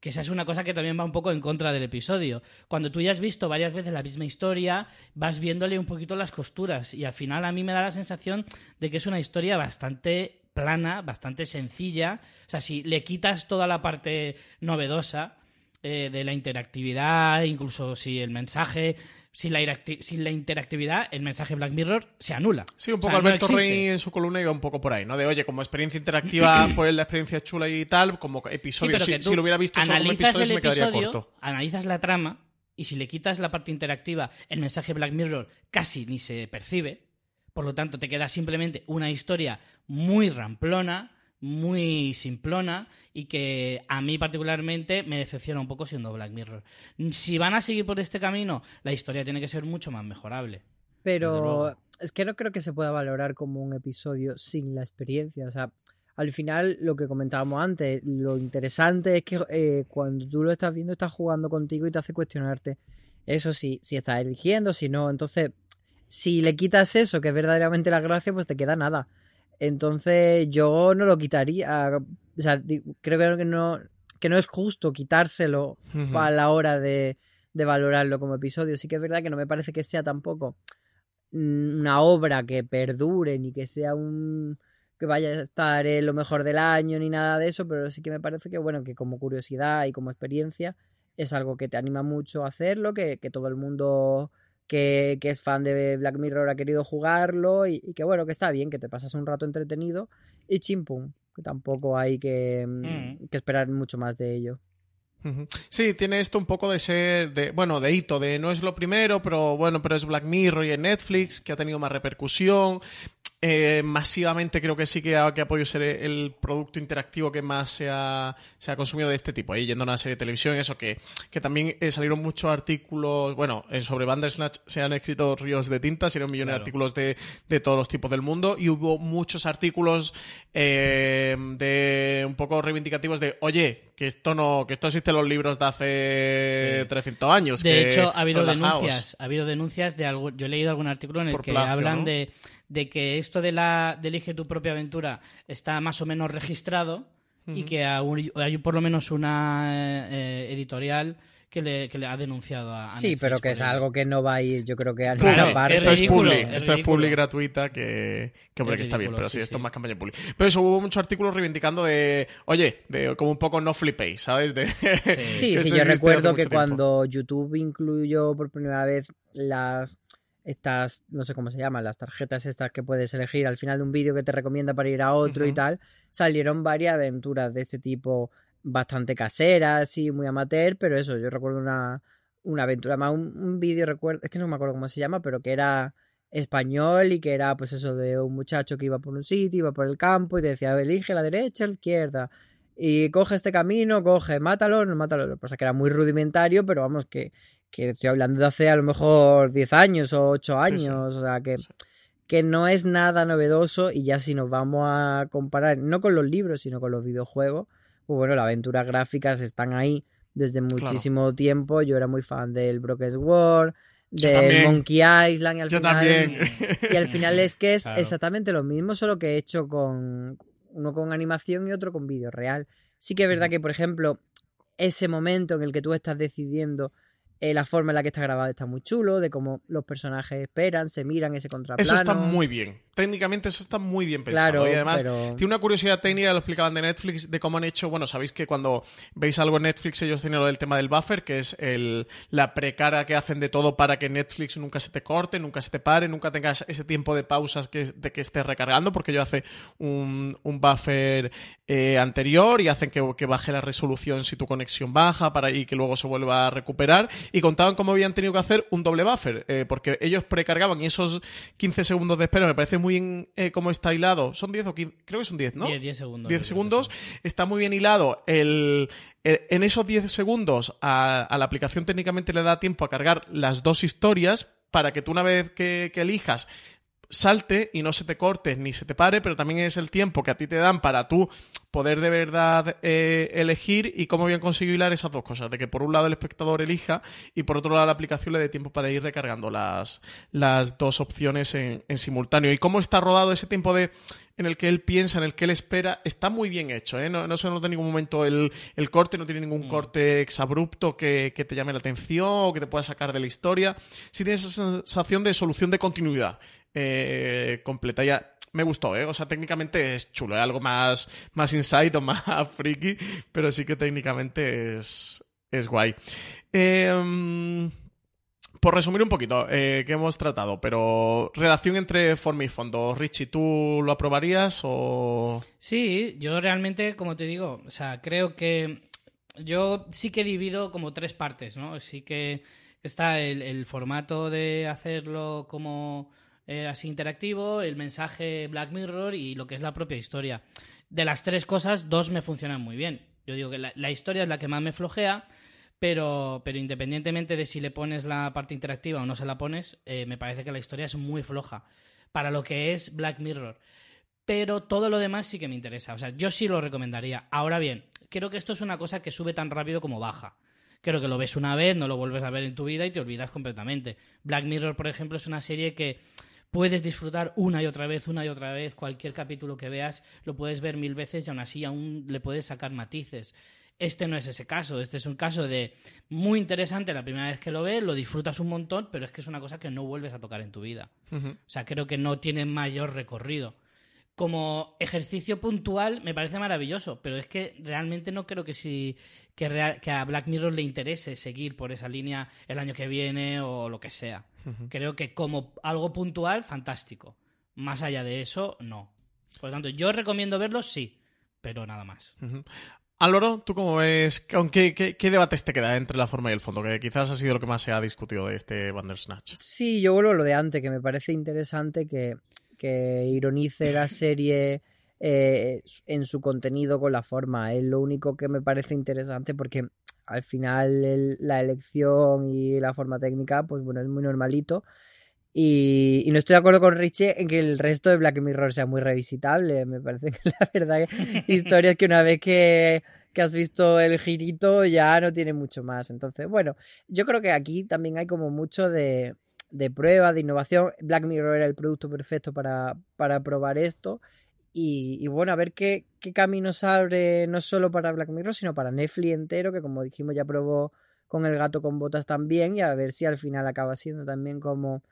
Que esa es una cosa que también va un poco en contra del episodio. Cuando tú ya has visto varias veces la misma historia, vas viéndole un poquito las costuras y al final a mí me da la sensación de que es una historia bastante plana, bastante sencilla. O sea, si le quitas toda la parte novedosa eh, de la interactividad, incluso si el mensaje sin la, sin la, interactividad, el mensaje Black Mirror se anula. Sí, un poco Alberto Rey en su columna iba un poco por ahí, ¿no? De, oye, como experiencia interactiva, pues la experiencia chula y tal, como episodio, si, lo hubiera visto solo como episodio, me quedaría corto. Analizas la trama y si le quitas la parte interactiva, el mensaje Black Mirror casi ni se percibe. Por lo tanto, te queda simplemente una historia muy ramplona, muy simplona y que a mí particularmente me decepciona un poco siendo Black Mirror. Si van a seguir por este camino, la historia tiene que ser mucho más mejorable. Pero es que no creo que se pueda valorar como un episodio sin la experiencia. O sea, al final, lo que comentábamos antes, lo interesante es que eh, cuando tú lo estás viendo, estás jugando contigo y te hace cuestionarte. Eso sí, si estás eligiendo, si no. Entonces, si le quitas eso, que es verdaderamente la gracia, pues te queda nada. Entonces yo no lo quitaría. O sea, creo que no, que no es justo quitárselo a la hora de, de, valorarlo como episodio. Sí que es verdad que no me parece que sea tampoco una obra que perdure ni que sea un que vaya a estar en lo mejor del año ni nada de eso, pero sí que me parece que bueno, que como curiosidad y como experiencia es algo que te anima mucho a hacerlo, que, que todo el mundo que, es fan de Black Mirror ha querido jugarlo y, que bueno, que está bien, que te pasas un rato entretenido y chimpum, que tampoco hay que, mm, mm. que esperar mucho más de ello. Sí, tiene esto un poco de ser, de, bueno, de hito, de no es lo primero, pero bueno, pero es Black Mirror y en Netflix, que ha tenido más repercusión. Eh, masivamente creo que sí que ha, que ha, podido ser el producto interactivo que más se ha, se ha consumido de este tipo. Ahí yendo a una serie de televisión, eso que, que también eh, salieron muchos artículos, bueno, eh, sobre Bandersnatch se han escrito ríos de tinta, salieron millones de artículos de, de, todos los tipos del mundo y hubo muchos artículos de un poco reivindicativos de, oye, que esto no, que esto existe en los libros de hace 300 años. De hecho, ha habido denuncias, ha habido denuncias de algo, yo he leído algún artículo en el que hablan de de que esto de la de elige tu propia aventura está más o menos registrado y que hay por lo menos una eh, editorial que le, que le, ha denunciado a, Sí, pero que es algo que no va a ir, yo creo que a ninguna parte. Esto es publi, esto es publi gratuita que, que hombre, que está bien, pero sí, esto es más campaña publi. Pero eso, hubo muchos artículos reivindicando de, oye, de como un poco no flipéis, ¿sabes? De, sí, sí, yo recuerdo que cuando YouTube incluyó por primera vez las estas, no sé cómo se llaman, las tarjetas estas que puedes elegir al final de un vídeo que te recomienda para ir a otro y tal, salieron varias aventuras de este tipo bastante caseras y muy amateur, pero eso, yo recuerdo una, una aventura más, un, vídeo, recuerdo, es que no me acuerdo cómo se llama, pero que era español y que era pues eso de un muchacho que iba por un sitio, iba por el campo y te decía, elige la derecha, la izquierda. Y coge este camino, coge, mátalo, no mátalo. Lo que pasa que era muy rudimentario, pero vamos, que, que estoy hablando de hace a lo mejor 10 años o 8 años, o sea que, que no es nada novedoso y ya si nos vamos a comparar, no con los libros, sino con los videojuegos, pues bueno, las aventuras gráficas están ahí desde muchísimo tiempo. Yo era muy fan del Broken Yo del. Monkey Island y al Yo final también. y al final es que es Claro. exactamente lo mismo, solo que he hecho con uno con animación y otro con vídeo real. Sí que es verdad que, por ejemplo, ese momento en el que tú estás decidiendo eh, la forma en la que está grabado está muy chulo, de cómo los personajes esperan, se miran ese contraplano. Eso está muy bien. Técnicamente eso está muy bien pensado. Claro, y además, pero- tiene una curiosidad técnica, lo explicaban de Netflix, de cómo han hecho, bueno, sabéis que cuando veis algo en Netflix ellos tienen lo del tema del buffer, que es el, la precara que hacen de todo para que Netflix nunca se te corte, nunca se te pare, nunca tengas ese tiempo de pausas que, de que estés recargando, porque ellos hacen un, un buffer eh, anterior y hacen que, que baje la resolución si tu conexión baja para y que luego se vuelva a recuperar. Y contaban cómo habían tenido que hacer un doble buffer, eh, porque ellos precargaban y esos 15 segundos de espera me parece muy bien eh, cómo está hilado. Son 10 o 15, creo que son 10, ¿no? 10, 10 segundos. 10 segundos. Está muy bien hilado. El, el- en esos 10 segundos a, a la aplicación técnicamente le da tiempo a cargar las dos historias para que tú una vez que, que elijas salte y no se te corte ni se te pare, pero también es el tiempo que a ti te dan para tú poder de verdad eh, elegir y cómo bien conseguir hilar esas dos cosas, de que por un lado el espectador elija y por otro lado la aplicación le dé tiempo para ir recargando las, las dos opciones en, en simultáneo. Y cómo está rodado ese tiempo de en el que él piensa, en el que él espera, está muy bien hecho, ¿eh? No, no se nota en ningún momento el, el corte, no tiene ningún corte exabrupto que, que te llame la atención o que te pueda sacar de la historia. Sí tiene esa sensación de solución de continuidad eh, completa. Ya me gustó, ¿eh? O sea, técnicamente es chulo, es algo más, más insight o más friki, pero sí que técnicamente es, es guay. Eh, mm, por resumir un poquito, eh, que hemos tratado, pero relación entre forma y fondo. Richie, ¿tú lo aprobarías o...? Sí, yo realmente, como te digo, o sea, creo que yo sí que divido como tres partes, ¿no? Sí que está el formato de hacerlo como eh, así interactivo, el mensaje Black Mirror y lo que es la propia historia. De las tres cosas, dos me funcionan muy bien. Yo digo que la, historia es la que más me flojea, pero, pero independientemente de si le pones la parte interactiva o no se la pones, eh, me parece que la historia es muy floja para lo que es Black Mirror. Pero todo lo demás sí que me interesa. O sea, yo sí lo recomendaría. Ahora bien, creo que esto es una cosa que sube tan rápido como baja. Creo que lo ves una vez, no lo vuelves a ver en tu vida y te olvidas completamente. Black Mirror, por ejemplo, es una serie que puedes disfrutar una y otra vez, una y otra vez. Cualquier capítulo que veas lo puedes ver mil veces y aún así aún le puedes sacar matices. Este no es ese caso, este es un caso de muy interesante la primera vez que lo ves, lo disfrutas un montón, pero es que es una cosa que no vuelves a tocar en tu vida. O sea, creo que no tiene mayor recorrido. Como ejercicio puntual me parece maravilloso, pero es que realmente no creo que si que, rea- que a Black Mirror le interese seguir por esa línea el año que viene o lo que sea. Creo que como algo puntual, fantástico. Más allá de eso, no. Por lo tanto, yo recomiendo verlo, sí, pero nada más. Álvaro, ¿tú cómo ves? ¿Con qué, qué, qué debates te queda entre la forma y el fondo? Que quizás ha sido lo que más se ha discutido de este Bandersnatch. Sí, yo vuelvo a lo de antes, que me parece interesante que, que ironice la serie eh, en su contenido con la forma. Es lo único que me parece interesante porque al final el- la elección y la forma técnica, pues bueno, es muy normalito. Y, y no estoy de acuerdo con Richie en que el resto de Black Mirror sea muy revisitable. Me parece que la verdad que historias que una vez que, que has visto el girito ya no tiene mucho más. Entonces, bueno, yo creo que aquí también hay como mucho de, de prueba, de innovación. Black Mirror era el producto perfecto para, para probar esto. Y, y bueno, a ver qué, qué caminos abre no solo para Black Mirror, sino para Netflix entero, que como dijimos ya probó con el gato con botas también, y a ver si al final acaba siendo también como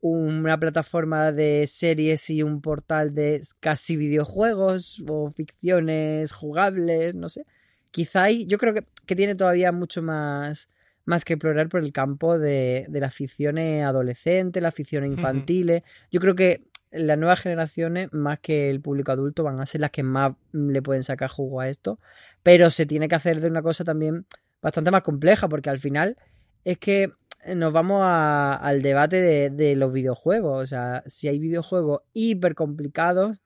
una plataforma de series y un portal de casi videojuegos o ficciones jugables, no sé. Quizá hay, yo creo que, que tiene todavía mucho más, más que explorar por el campo de, de las ficciones adolescentes, las ficciones infantiles. Yo creo que las nuevas generaciones, más que el público adulto, van a ser las que más le pueden sacar jugo a esto. Pero se tiene que hacer de una cosa también bastante más compleja, porque al final es que nos vamos a- al debate de, de los videojuegos. O sea, si hay videojuegos hiper complicados,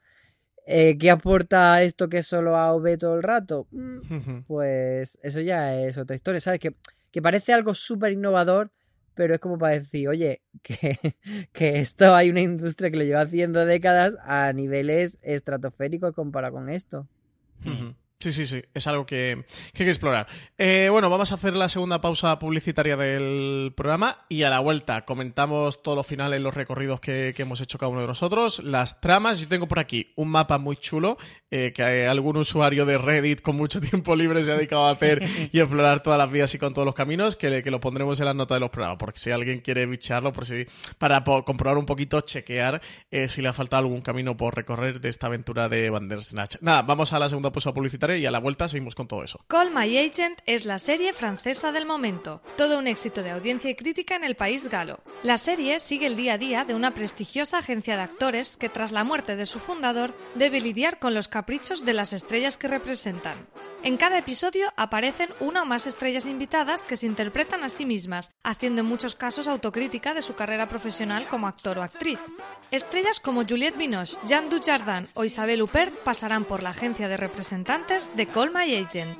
eh, ¿qué aporta esto que es solo A o B todo el rato? Mm, pues eso ya es otra historia, ¿sabes? Que, que parece algo súper innovador, pero es como para decir, oye, que, que esto hay una industria que lo lleva haciendo décadas a niveles estratosféricos comparado con esto. Sí, sí, sí, es algo que, que hay que explorar. Eh, bueno, vamos a hacer la segunda pausa publicitaria del programa y a la vuelta comentamos todos los finales, los recorridos que, que hemos hecho cada uno de nosotros, las tramas. Yo tengo por aquí un mapa muy chulo eh, que algún usuario de Reddit con mucho tiempo libre se ha dedicado a hacer y explorar todas las vías y con todos los caminos, que, que lo pondremos en las notas de los programas, porque si alguien quiere bicharlo, por si, para comprobar un poquito, chequear eh, si le ha faltado algún camino por recorrer de esta aventura de Bandersnatch. Nada, vamos a la segunda pausa publicitaria y a la vuelta seguimos con todo eso. Call My Agent es la serie francesa del momento, todo un éxito de audiencia y crítica en el país galo. La serie sigue el día a día de una prestigiosa agencia de actores que tras la muerte de su fundador debe lidiar con los caprichos de las estrellas que representan. En cada episodio aparecen una o más estrellas invitadas que se interpretan a sí mismas, haciendo en muchos casos autocrítica de su carrera profesional como actor o actriz. Estrellas como Juliette Binoche, Jean Dujardin o Isabelle Huppert pasarán por la agencia de representantes de Call My Agent.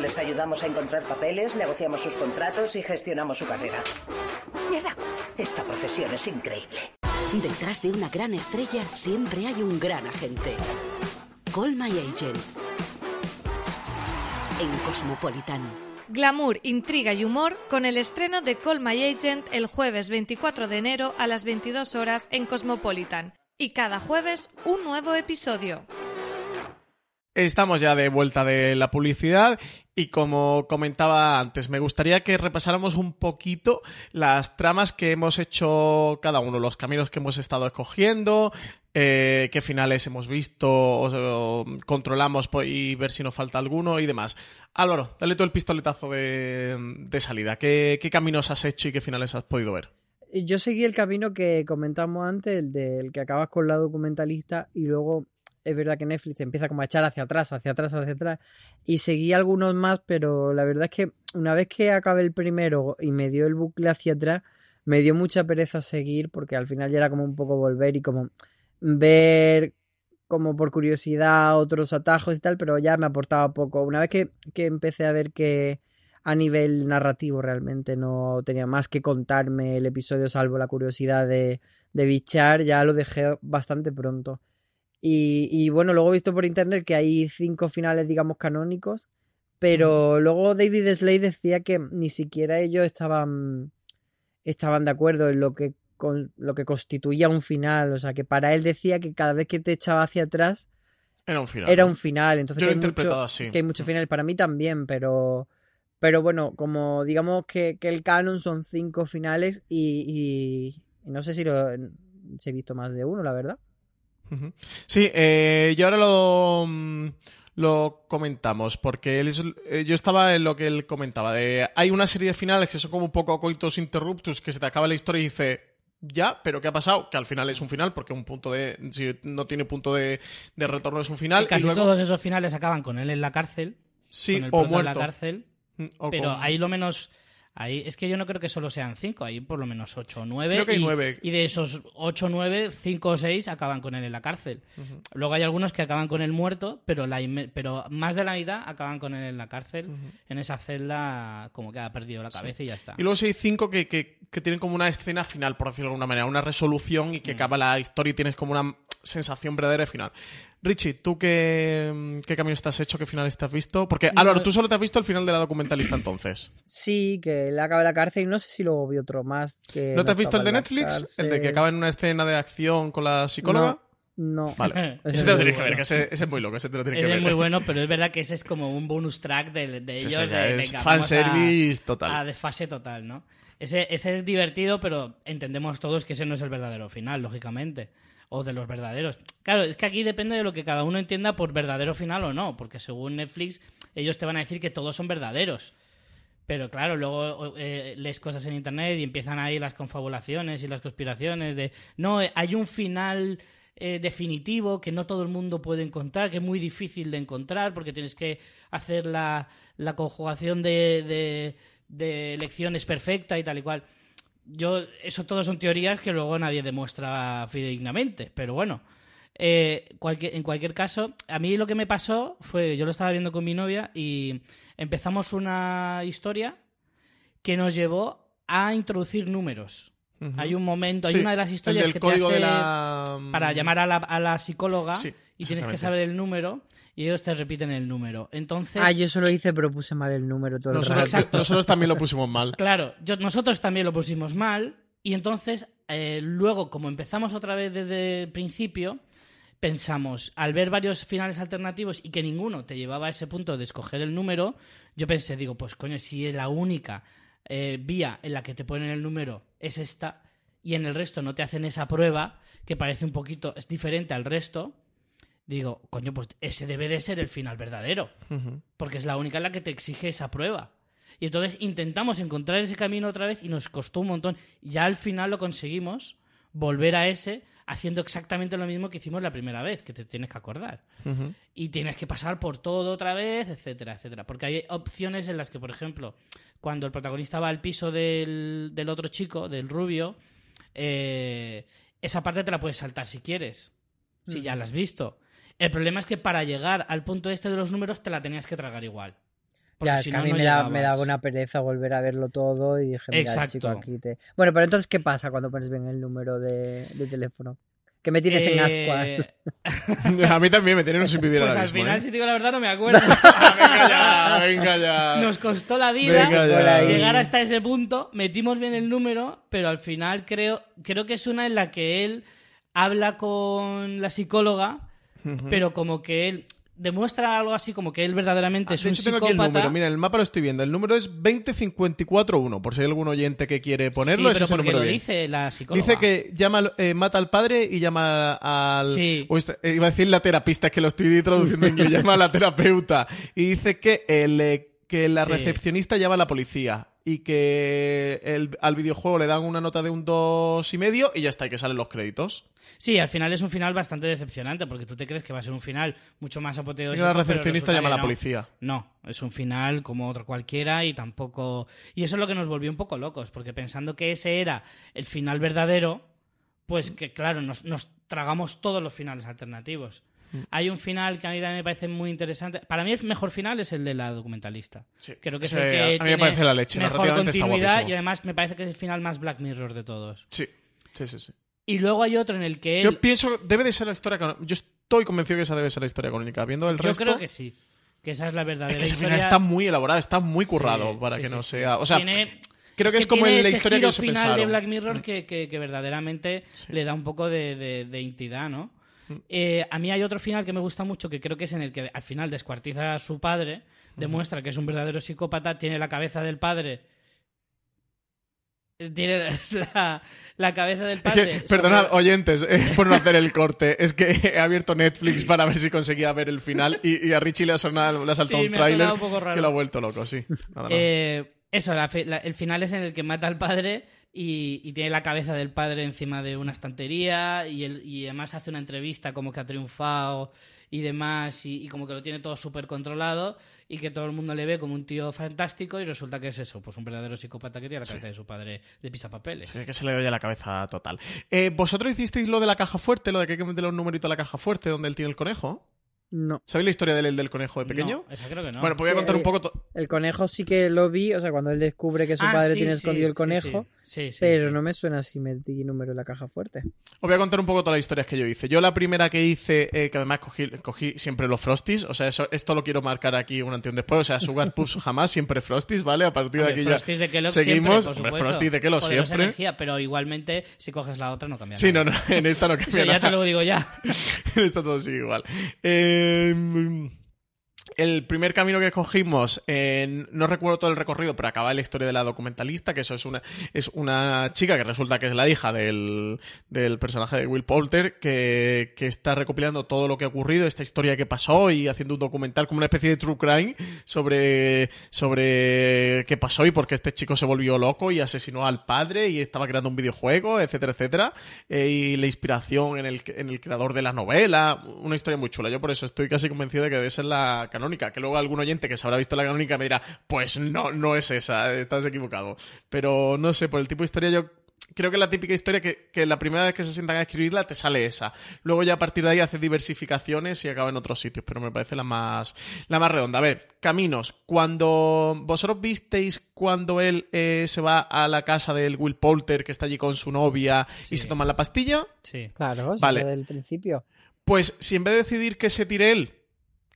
Les ayudamos a encontrar papeles, negociamos sus contratos y gestionamos su carrera. Mierda, esta profesión es increíble. Detrás de una gran estrella siempre hay un gran agente. Call My Agent. En Cosmopolitan. Glamour, intriga y humor con el estreno de Call My Agent el jueves 24 de enero a las 22 horas en Cosmopolitan. Y cada jueves un nuevo episodio. Estamos ya de vuelta de la publicidad y como comentaba antes, me gustaría que repasáramos un poquito las tramas que hemos hecho cada uno, los caminos que hemos estado escogiendo, eh, qué finales hemos visto o, controlamos y ver si nos falta alguno y demás. Álvaro, dale tú el pistoletazo de, de salida. ¿Qué, ¿Qué caminos has hecho y qué finales has podido ver? Yo seguí el camino que comentamos antes, el del que acabas con la documentalista y luego es verdad que Netflix empieza como a echar hacia atrás, hacia atrás, hacia atrás y seguí algunos más, pero la verdad es que una vez que acabé el primero y me dio el bucle hacia atrás, me dio mucha pereza seguir porque al final ya era como un poco volver y como ver como por curiosidad otros atajos y tal, pero ya me aportaba poco. Una vez que, que empecé a ver que a nivel narrativo realmente no tenía más que contarme el episodio salvo la curiosidad de, de bichar, ya lo dejé bastante pronto. Y, y bueno, luego he visto por internet que hay cinco finales, digamos, canónicos, pero luego David Slade decía que ni siquiera ellos estaban, estaban de acuerdo en lo que, con, lo que constituía un final, o sea, que para él decía que cada vez que te echaba hacia atrás Era un final. era un final, entonces Yo que lo he hay, interpretado mucho, así. que hay muchos finales, para mí también, pero... Pero bueno, como digamos que, que el canon son cinco finales y, y- y no sé si lo si he visto más de uno, la verdad. Sí, eh, yo ahora lo, mm, lo comentamos, porque él es- eh, yo estaba en lo que él comentaba. De, hay una serie de finales que son como un poco coitos interruptus, que se te acaba la historia y dice, ya, pero ¿qué ha pasado? Que al final es un final, porque un punto de. Si no tiene punto de, de retorno es un final. Casi y luego, todos esos finales acaban con él en la cárcel. sí, con el o prota en muerto. la cárcel. Mm, o Pero con- ahí lo menos. Ahí, es que yo no creo que solo sean cinco, hay por lo menos ocho o nueve. Creo que hay y, nueve. Y de esos ocho o nueve, cinco o seis acaban con él en la cárcel. Luego hay algunos que acaban con él muerto, pero, la inme- pero más de la mitad acaban con él en la cárcel, en esa celda, como que ha perdido la cabeza y ya está. Y luego sí hay cinco que, que, que tienen como una escena final, por decirlo de alguna manera, una resolución y Mm. que acaba la historia y tienes como una sensación verdadera de final. Richie, ¿tú qué, qué camino estás hecho? ¿Qué finales te has visto? Porque, Álvaro, tú solo te has visto el final de la documentalista entonces. Sí, que él acaba en la cárcel y no sé si luego vi otro más. Que ¿No te has visto el de Netflix? El de que acaba en una escena de acción con la psicóloga. No. Vale. Ese Ese te lo es tienes muy que ver, que ese, ese es muy loco, ese te lo tienes Ese que ver. es muy bueno, pero es verdad que ese es como un bonus track de, de Sí, ellos. sí, de, es fanservice a- total. A desfase total, ¿no? Ese, ese es divertido, pero entendemos todos que ese no es el verdadero final, lógicamente. O de los verdaderos. Claro, es que aquí depende de lo que cada uno entienda por verdadero final o no, porque según Netflix, ellos te van a decir que todos son verdaderos. Pero claro, luego eh, lees cosas en internet y empiezan ahí las confabulaciones y las conspiraciones de no, eh, hay un final eh, definitivo que no todo el mundo puede encontrar, que es muy difícil de encontrar porque tienes que hacer la, la conjugación de, de, de elecciones perfecta y tal y cual. Yo, eso todo son teorías que luego nadie demuestra fidedignamente, pero bueno. Eh, cualquier- en cualquier caso, a mí lo que me pasó fue, yo lo estaba viendo con mi novia y empezamos una historia que nos llevó a introducir números. Hay un momento, hay una de las historias que te de hace la- para llamar a la, a la psicóloga Sí, y tienes que saber el número y ellos te repiten el número. Entonces, Ah, yo eso lo hice, pero puse mal el número todo el Nosotros, rato. nosotros también lo pusimos mal. Claro, yo- nosotros también lo pusimos mal y entonces eh, luego, como empezamos otra vez desde el principio, pensamos, al ver varios finales alternativos y que ninguno te llevaba a ese punto de escoger el número, yo pensé, digo, pues coño, si es la única eh, vía en la que te ponen el número es esta y en el resto no te hacen esa prueba, que parece un poquito, es diferente al resto, digo, coño, pues ese debe de ser el final verdadero porque es la única en la que te exige esa prueba. Y entonces intentamos encontrar ese camino otra vez y nos costó un montón. Ya al final lo conseguimos, volver a ese, haciendo exactamente lo mismo que hicimos la primera vez, que te tienes que acordar. Y tienes que pasar por todo otra vez, etcétera, etcétera. Porque hay opciones en las que, por ejemplo, cuando el protagonista va al piso del, del otro chico, del rubio, eh, esa parte te la puedes saltar si quieres, si ya la has visto. El problema es que para llegar al punto este de los números te la tenías que tragar igual. Ya, es si que a mí no me, da, me daba una pereza volver a verlo todo y dije, mira, Exacto. chico, aquí te... Bueno, pero entonces, ¿qué pasa cuando pones bien el número de, de teléfono? Que me tienes en Eh, ascuas. A mí también me tienen sin vivir Pues ahora al mismo, final, ¿eh? si te digo la verdad, no me acuerdo. venga ya, venga ya. Nos costó la vida llegar hasta ese punto. Metimos bien el número, pero al final creo, creo que es una en la que él habla con la psicóloga, pero como que él demuestra algo así como que él verdaderamente Ah, es de un hecho, tengo aquí el número. Mira, en el mapa lo estoy viendo. El número es 20541, por si hay algún oyente que quiere ponerlo. sí, ese pero es el porque número lo bien. dice la psicóloga. Dice que llama, eh, mata al padre y llama al. Sí. o esta- eh, iba a decir la terapista, es que lo estoy traduciendo en inglés. llama a la terapeuta. Y dice que, el, eh, que la Sí. recepcionista llama a la policía. Y que el- al videojuego le dan una nota de un dos y medio y ya está, y que salen los créditos. Sí, al final es un final bastante decepcionante porque tú te crees que va a ser un final mucho más Y apoteósico. la pero recepcionista llama a la no. policía. No, es un final como otro cualquiera y tampoco. Y eso es lo que nos volvió un poco locos, porque pensando que ese era el final verdadero, pues que claro, nos, nos tragamos todos los finales alternativos. Mm. Hay un final que a mí también me parece muy interesante. Para mí el mejor final es el de la documentalista. Sí. Creo que es el que a mí me parece la leche, mejor está continuidad guapísimo. y además me parece que es el final más Black Mirror de todos. Sí, sí, sí. sí. Y luego hay otro en el que él... Yo pienso, debe de ser la historia canónica. Yo estoy convencido que esa debe ser la historia canónica. Viendo el Yo resto. creo que sí. Que esa es la verdadera Es que ese final está muy elaborado, está muy currado Sí, para que no sea. O sea, Tiene- creo que es, como en la historia que final pensaron. de Black Mirror Mm. que, que- que verdaderamente le da un poco de, de- de entidad, ¿no? Eh, a mí hay otro final que me gusta mucho, que creo que es en el que al final descuartiza a su padre, demuestra que es un verdadero psicópata, tiene la cabeza del padre. eh, Tiene la, la cabeza del Es padre. que, perdonad, sobre- oyentes, eh, por no hacer el corte. Es que he abierto Netflix para ver si conseguía ver el final y, y a Richie le ha, sonado, le ha saltado Sí, un tráiler que lo ha vuelto loco, sí. Nada, nada. Eh, eso, la fe- la- el final es en el que mata al padre y, y tiene la cabeza del padre encima de una estantería y, él- y además hace una entrevista como que ha triunfado y demás y, y como que lo tiene todo súper controlado y que todo el mundo le ve como un tío fantástico y resulta que es eso, pues un verdadero psicópata que tiene la cabeza de su padre de pisapapeles. Sí, que se le oye la cabeza total. Eh, ¿Vosotros hicisteis lo de la caja fuerte, lo de que hay que meterle un numerito a la caja fuerte donde él tiene el conejo? No. ¿Sabéis la historia del, del conejo de pequeño? No, esa creo que no. Bueno, pues voy a Sí, contar un poco. El conejo sí que lo vi, o sea, cuando él descubre que su Ah, padre sí, tiene sí, escondido el conejo, sí. Sí, sí, pero sí. no me suena si metí número en la caja fuerte. Os voy a contar un poco todas las historias que yo hice. Yo la primera que hice, eh, que además cogí, cogí siempre los Frosties, o sea, eso, esto lo quiero marcar aquí un antes y un después, o sea, Sugar Puffs jamás, siempre Frosties, ¿vale? A partir de aquí ya Frosties de Kellogg seguimos. siempre, por Hombre. Frosties de Kellogg siempre. energía, pero igualmente, si coges la otra, no cambia Sí, no, nada. no, en esta no cambia ya nada. te lo digo ya. Está todo sigue igual. Eh, Um, el primer camino que cogimos, eh, no recuerdo todo el recorrido, pero acaba la historia de la documentalista, que eso es una, es una chica que resulta que es la hija del, del personaje de Will Poulter, que, que está recopilando todo lo que ha ocurrido, esta historia que pasó y haciendo un documental como una especie de true crime sobre, sobre qué pasó y por qué este chico se volvió loco y asesinó al padre y estaba creando un videojuego, etcétera, etcétera. Eh, y la inspiración en el, en el creador de la novela, una historia muy chula. Yo por eso estoy casi convencido de que debe ser la canónica. Que luego algún oyente que se habrá visto la canónica me dirá, pues no, no es esa, estás equivocado. Pero no sé, por el tipo de historia yo creo que es la típica historia que, que la primera vez que se sientan a escribirla te sale esa. Luego ya a partir de ahí hace diversificaciones y acaba en otros sitios, pero me parece la más, la más redonda. A ver, caminos. Cuando vosotros visteis cuando él eh, se va a la casa del Will Poulter, que está allí con su novia, y se toma la pastilla, Sí. Claro, Vale. es del principio. pues si en vez de decidir que se tire él,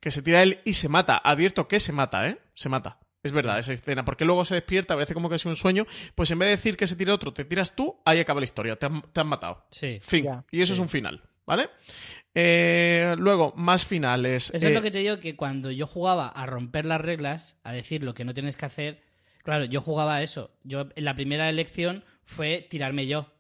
que se tira él y se mata, advierto que se mata, ¿eh? Se mata. Es verdad, esa escena, porque luego se despierta, parece como que es un sueño, pues en vez de decir que se tire otro, te tiras tú, ahí acaba la historia, te han, te han matado. Sí. Fin. Ya. y eso Sí. es un final, ¿vale? Eh, luego, más finales. Eso Eh, es lo que te digo, que cuando yo jugaba a romper las reglas, a decir lo que no tienes que hacer, claro, yo jugaba a eso. Yo en la primera elección fue tirarme yo.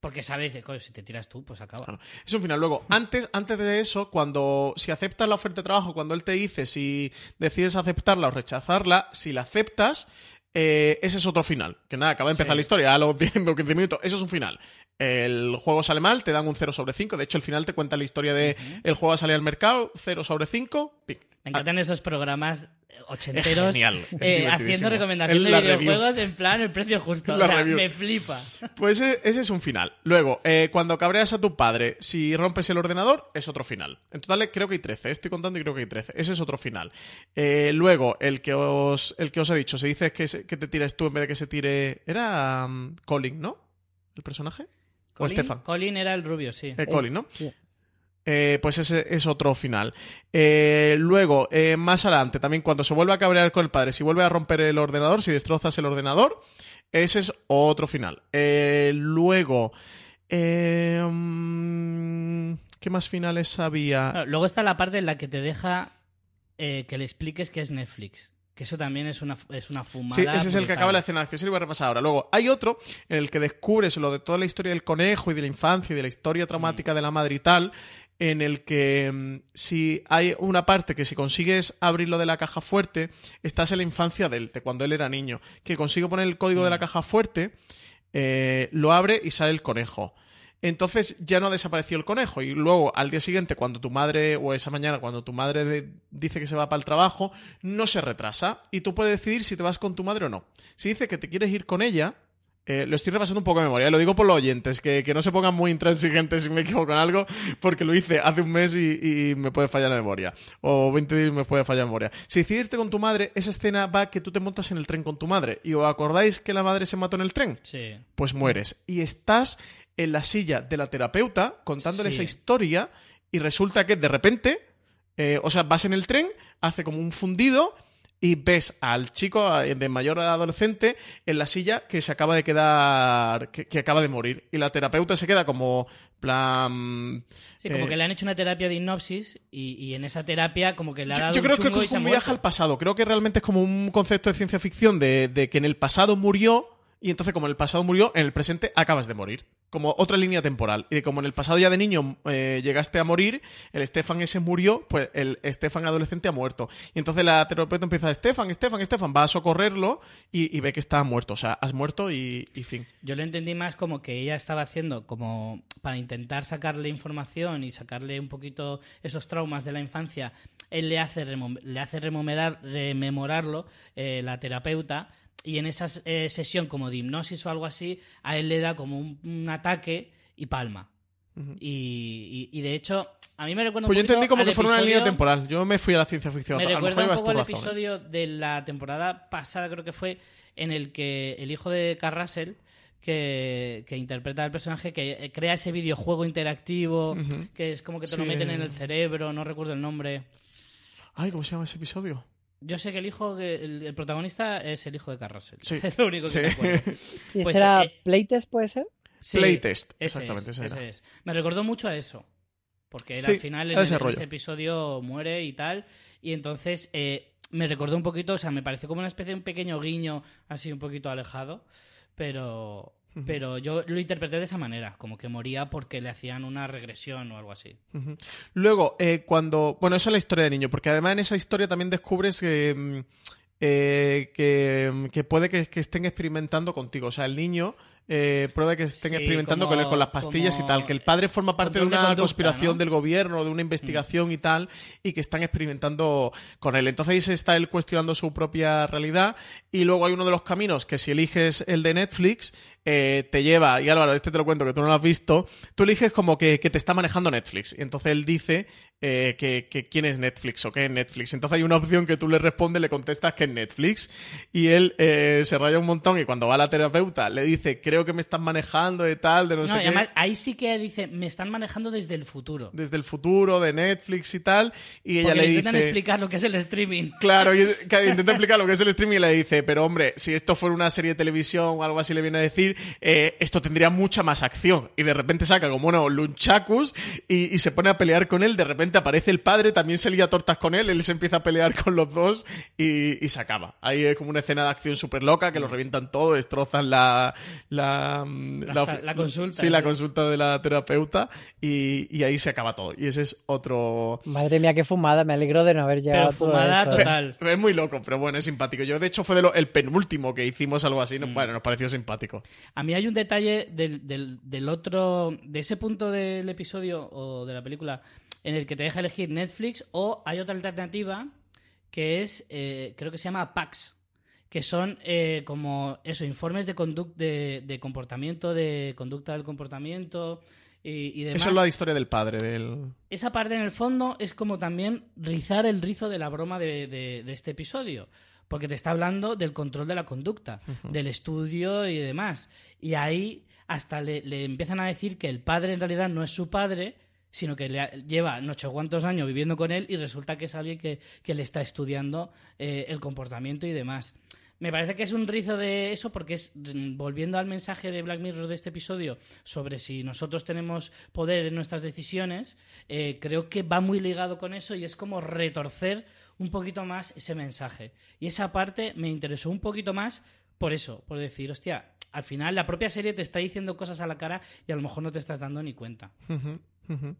Porque sabes, de, "Coño, si te tiras tú, pues acaba. Claro. Es un final. Luego, antes, antes de eso, cuando si aceptas la oferta de trabajo, cuando él te dice si decides aceptarla o rechazarla, si la aceptas, eh, ese es otro final. Que nada, acaba de empezar Sí. la historia a los 10 o 15 minutos. Eso es un final. El juego sale mal, te dan un 0 sobre 5. De hecho, el final te cuenta la historia de el juego sale al mercado, 0 sobre 5 pic. Me encantan esos programas ochenteros genial, eh, haciendo recomendación de review. videojuegos en plan el precio justo. La o sea, review. me flipa. Pues ese, ese es un final. Luego, eh, cuando cabreas a tu padre, si rompes el ordenador, es otro final. En total eh, creo que hay 13. Estoy contando y creo que hay 13. Ese es otro final. Eh, luego, el que os el que os he dicho, se dice que, se- que te tires tú en vez de que se tire... Era um, Colin, ¿no? ¿El personaje? ¿O Colin, Stefan? Colin era el rubio, sí. Eh, Colin, ¿no? Sí. Eh, pues ese es otro final. Eh, luego, eh, más adelante, también cuando se vuelve a cabrear con el padre, si vuelve a romper el ordenador, si destrozas el ordenador, ese es otro final. Eh, luego, mm, ¿qué más finales había? Claro, luego está la parte en la que te deja eh, que le expliques qué es Netflix. Que eso también es una, es una fumada. Sí, ese es el que acaba la escena de acción. Ese lo voy a repasar ahora. Luego, hay otro en el que descubres lo de toda la historia del conejo y de la infancia y de la historia traumática de la madre y tal. En el que mm, si hay una parte que si consigues abrirlo de la caja fuerte, estás en la infancia de él, de cuando él era niño. Que consigue poner el código de la caja fuerte, eh, lo abre y sale el conejo. Entonces ya no ha desaparecido el conejo. Y luego, al día siguiente, cuando tu madre, o esa mañana, cuando tu madre de- dice que se va para el trabajo, no se retrasa. Y tú puedes decidir si te vas con tu madre o no. Si dice que te quieres ir con ella, eh, lo estoy repasando un poco de memoria, lo digo por los oyentes, que, que no se pongan muy intransigentes si me equivoco en algo, porque lo hice hace un mes y, y me puede fallar la memoria. O 20 días me puede fallar la memoria. Si decides irte con tu madre, esa escena va que tú te montas en el tren con tu madre. ¿Y os acordáis que la madre se mató en el tren? Sí. pues mueres. Y estás en la silla de la terapeuta contándole Sí. esa historia y resulta que de repente, eh, o sea, vas en el tren, hace como un fundido y ves al chico de mayor adolescente en la silla que se acaba de quedar, que, que acaba de morir. Y la terapeuta se queda como, plan... Sí, como eh, que le han hecho una terapia de hipnosis y, y en esa terapia como que le ha dado yo un creo que chungo y es ha un viaje al pasado. Creo que realmente es como un concepto de ciencia ficción de, de que en el pasado murió y entonces como en el pasado murió, en el presente acabas de morir. Como otra línea temporal. Y como en el pasado ya de niño eh, llegaste a morir, el Stefan ese murió, pues el Stefan adolescente ha muerto. Y entonces la terapeuta empieza, Stefan, Stefan, Stefan, va a socorrerlo y, ve que está muerto. O sea, has muerto y, y fin. Yo lo entendí más como que ella estaba haciendo como para intentar sacarle información y sacarle un poquito esos traumas de la infancia. Él le hace, le hace rememorar, rememorarlo, eh, la terapeuta, y en esa eh, sesión como de hipnosis o algo así, a él le da como un, un ataque y palma. y, y- y de hecho, a mí me recuerda Pues yo un entendí como que fuera una línea temporal. Yo me fui a la ciencia ficción. me a lo mejor recuerda un poco al razón, ¿eh? episodio de la temporada pasada, creo que fue, en el que el hijo de Carrasel, que, que interpreta al personaje, que eh, crea ese videojuego interactivo, que es como que te lo meten en el cerebro, no recuerdo el nombre. Ay, ¿cómo se llama ese episodio? Yo sé que el hijo, que- el, el protagonista es el hijo de Carrasel. Sí. Es lo único que Sí. me acuerdo. Sí, Pues, será eh, Playtest, ¿puede ser? Sí, Playtest, ese exactamente, es, ese era. ese es. Me recordó mucho a eso. Porque Sí, al final en, ese el- ese episodio muere y tal. Y entonces eh, me recordó un poquito, o sea, me pareció como una especie de un pequeño guiño así un poquito alejado. Pero, pero yo lo interpreté de esa manera, como que moría porque le hacían una regresión o algo así. Luego, eh, cuando. Bueno, esa es la historia de niño, porque además en esa historia también descubres que. mm, eh, que, que puede que, que estén experimentando contigo. O sea, el niño eh, prueba que estén Sí, experimentando como- con él, con las pastillas y tal. Que el padre forma parte de una conducta, conspiración ¿no? del gobierno, de una investigación y tal, y que están experimentando con él. Entonces ahí se está él cuestionando su propia realidad. Y luego hay uno de los caminos que si eliges el de Netflix, eh, te lleva, y Álvaro, este te lo cuento que tú no lo has visto, tú eliges como que, que te está manejando Netflix. Y entonces él dice eh, que, que quién es Netflix o qué es Netflix. Entonces hay una opción que tú le respondes, le contestas que es Netflix. Y él eh, se raya un montón y cuando va a la terapeuta le dice, creo que me están manejando de tal, de no, No, sé y qué. además, ahí sí que dice, me están manejando desde el futuro. Desde el futuro, de Netflix y tal. Y ella le le intentan dice... explicar lo que es el streaming. Claro, y intenta explicar lo que es el streaming y le dice, pero hombre, si esto fuera una serie de televisión o algo así le viene a decir, eh, esto tendría mucha más acción. Y de repente saca como unos lunchakus y, y se pone a pelear con él. De repente aparece el padre, también se lía tortas con él, él se empieza a pelear con los dos y, y se acaba. Ahí es como una escena de acción súper loca que lo revientan todo, destrozan la... La, mm, La sa- la consulta, Sí, la sí. consulta de la terapeuta y, y ahí se acaba todo. Y ese es otro... Madre mía, qué fumada. Me alegro de no haber llegado Pero a todo fumada eso. total. Es muy loco, pero bueno, es simpático. Yo, de hecho, fue de lo- el penúltimo que hicimos algo así. Mm. Bueno, nos pareció simpático. A mí hay un detalle del, del, del otro, de ese punto del episodio o de la película en el que te deja elegir Netflix o hay otra alternativa que es, eh, creo que se llama PAX, que son eh, como eso, informes de, de, de comportamiento, de conducta del comportamiento y, y demás. Eso es la historia del padre. Del... Esa parte en el fondo es como también rizar el rizo de la broma de, de- de este episodio. Porque te está hablando del control de la conducta, del estudio y demás. Y ahí hasta le, le empiezan a decir que el padre en realidad no es su padre, sino que le lleva no sé cuántos años viviendo con él y resulta que es alguien que, le está estudiando eh, el comportamiento y demás. Me parece que es un rizo de eso porque es, mm, volviendo al mensaje de Black Mirror de este episodio sobre si nosotros tenemos poder en nuestras decisiones, eh, creo que va muy ligado con eso y es como retorcer un poquito más ese mensaje. Y esa parte me interesó un poquito más por eso, por decir, hostia, al final la propia serie te está diciendo cosas a la cara y a lo mejor no te estás dando ni cuenta. Ujú, ujú.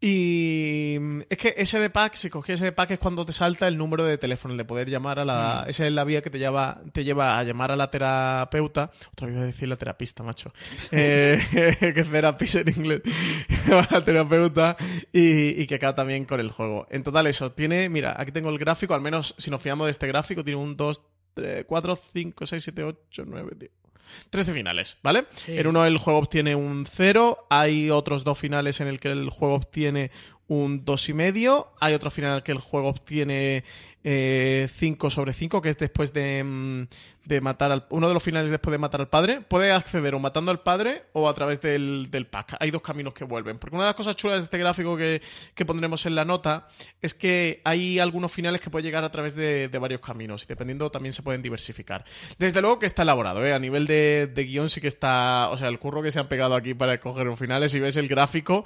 Y mm, es que ese de pack, si cogí ese de pack es cuando te salta el número de teléfono, el de poder llamar a la... Esa es la vía que te lleva, te lleva a llamar a la terapeuta. Otra vez iba a decir la terapista, macho. Eh, que es therapist en inglés. a la terapeuta y, y que acaba también con el juego. En total eso, tiene... Mira, aquí tengo el gráfico, al menos si nos fiamos de este gráfico, tiene un 2, 3, 4, 5, 6, 7, 8, 9, 10. 13 finales, ¿vale? Sí. En uno el juego obtiene un 0, hay otros dos finales en el que el juego obtiene un 2,5, hay otro final en el que el juego obtiene 5 sobre 5, que es después de, mm, de matar al... Uno de los finales después de matar al padre. Puede acceder o matando al padre o a través del, del pack. Hay dos caminos que vuelven. Porque una de las cosas chulas de este gráfico que, que pondremos en la nota es que hay algunos finales que pueden llegar a través de, de varios caminos y dependiendo también se pueden diversificar. Desde luego que está elaborado, ¿eh? A nivel de, de guion sí que está... O sea, el curro que se han pegado aquí para escoger los finales, si ves el gráfico,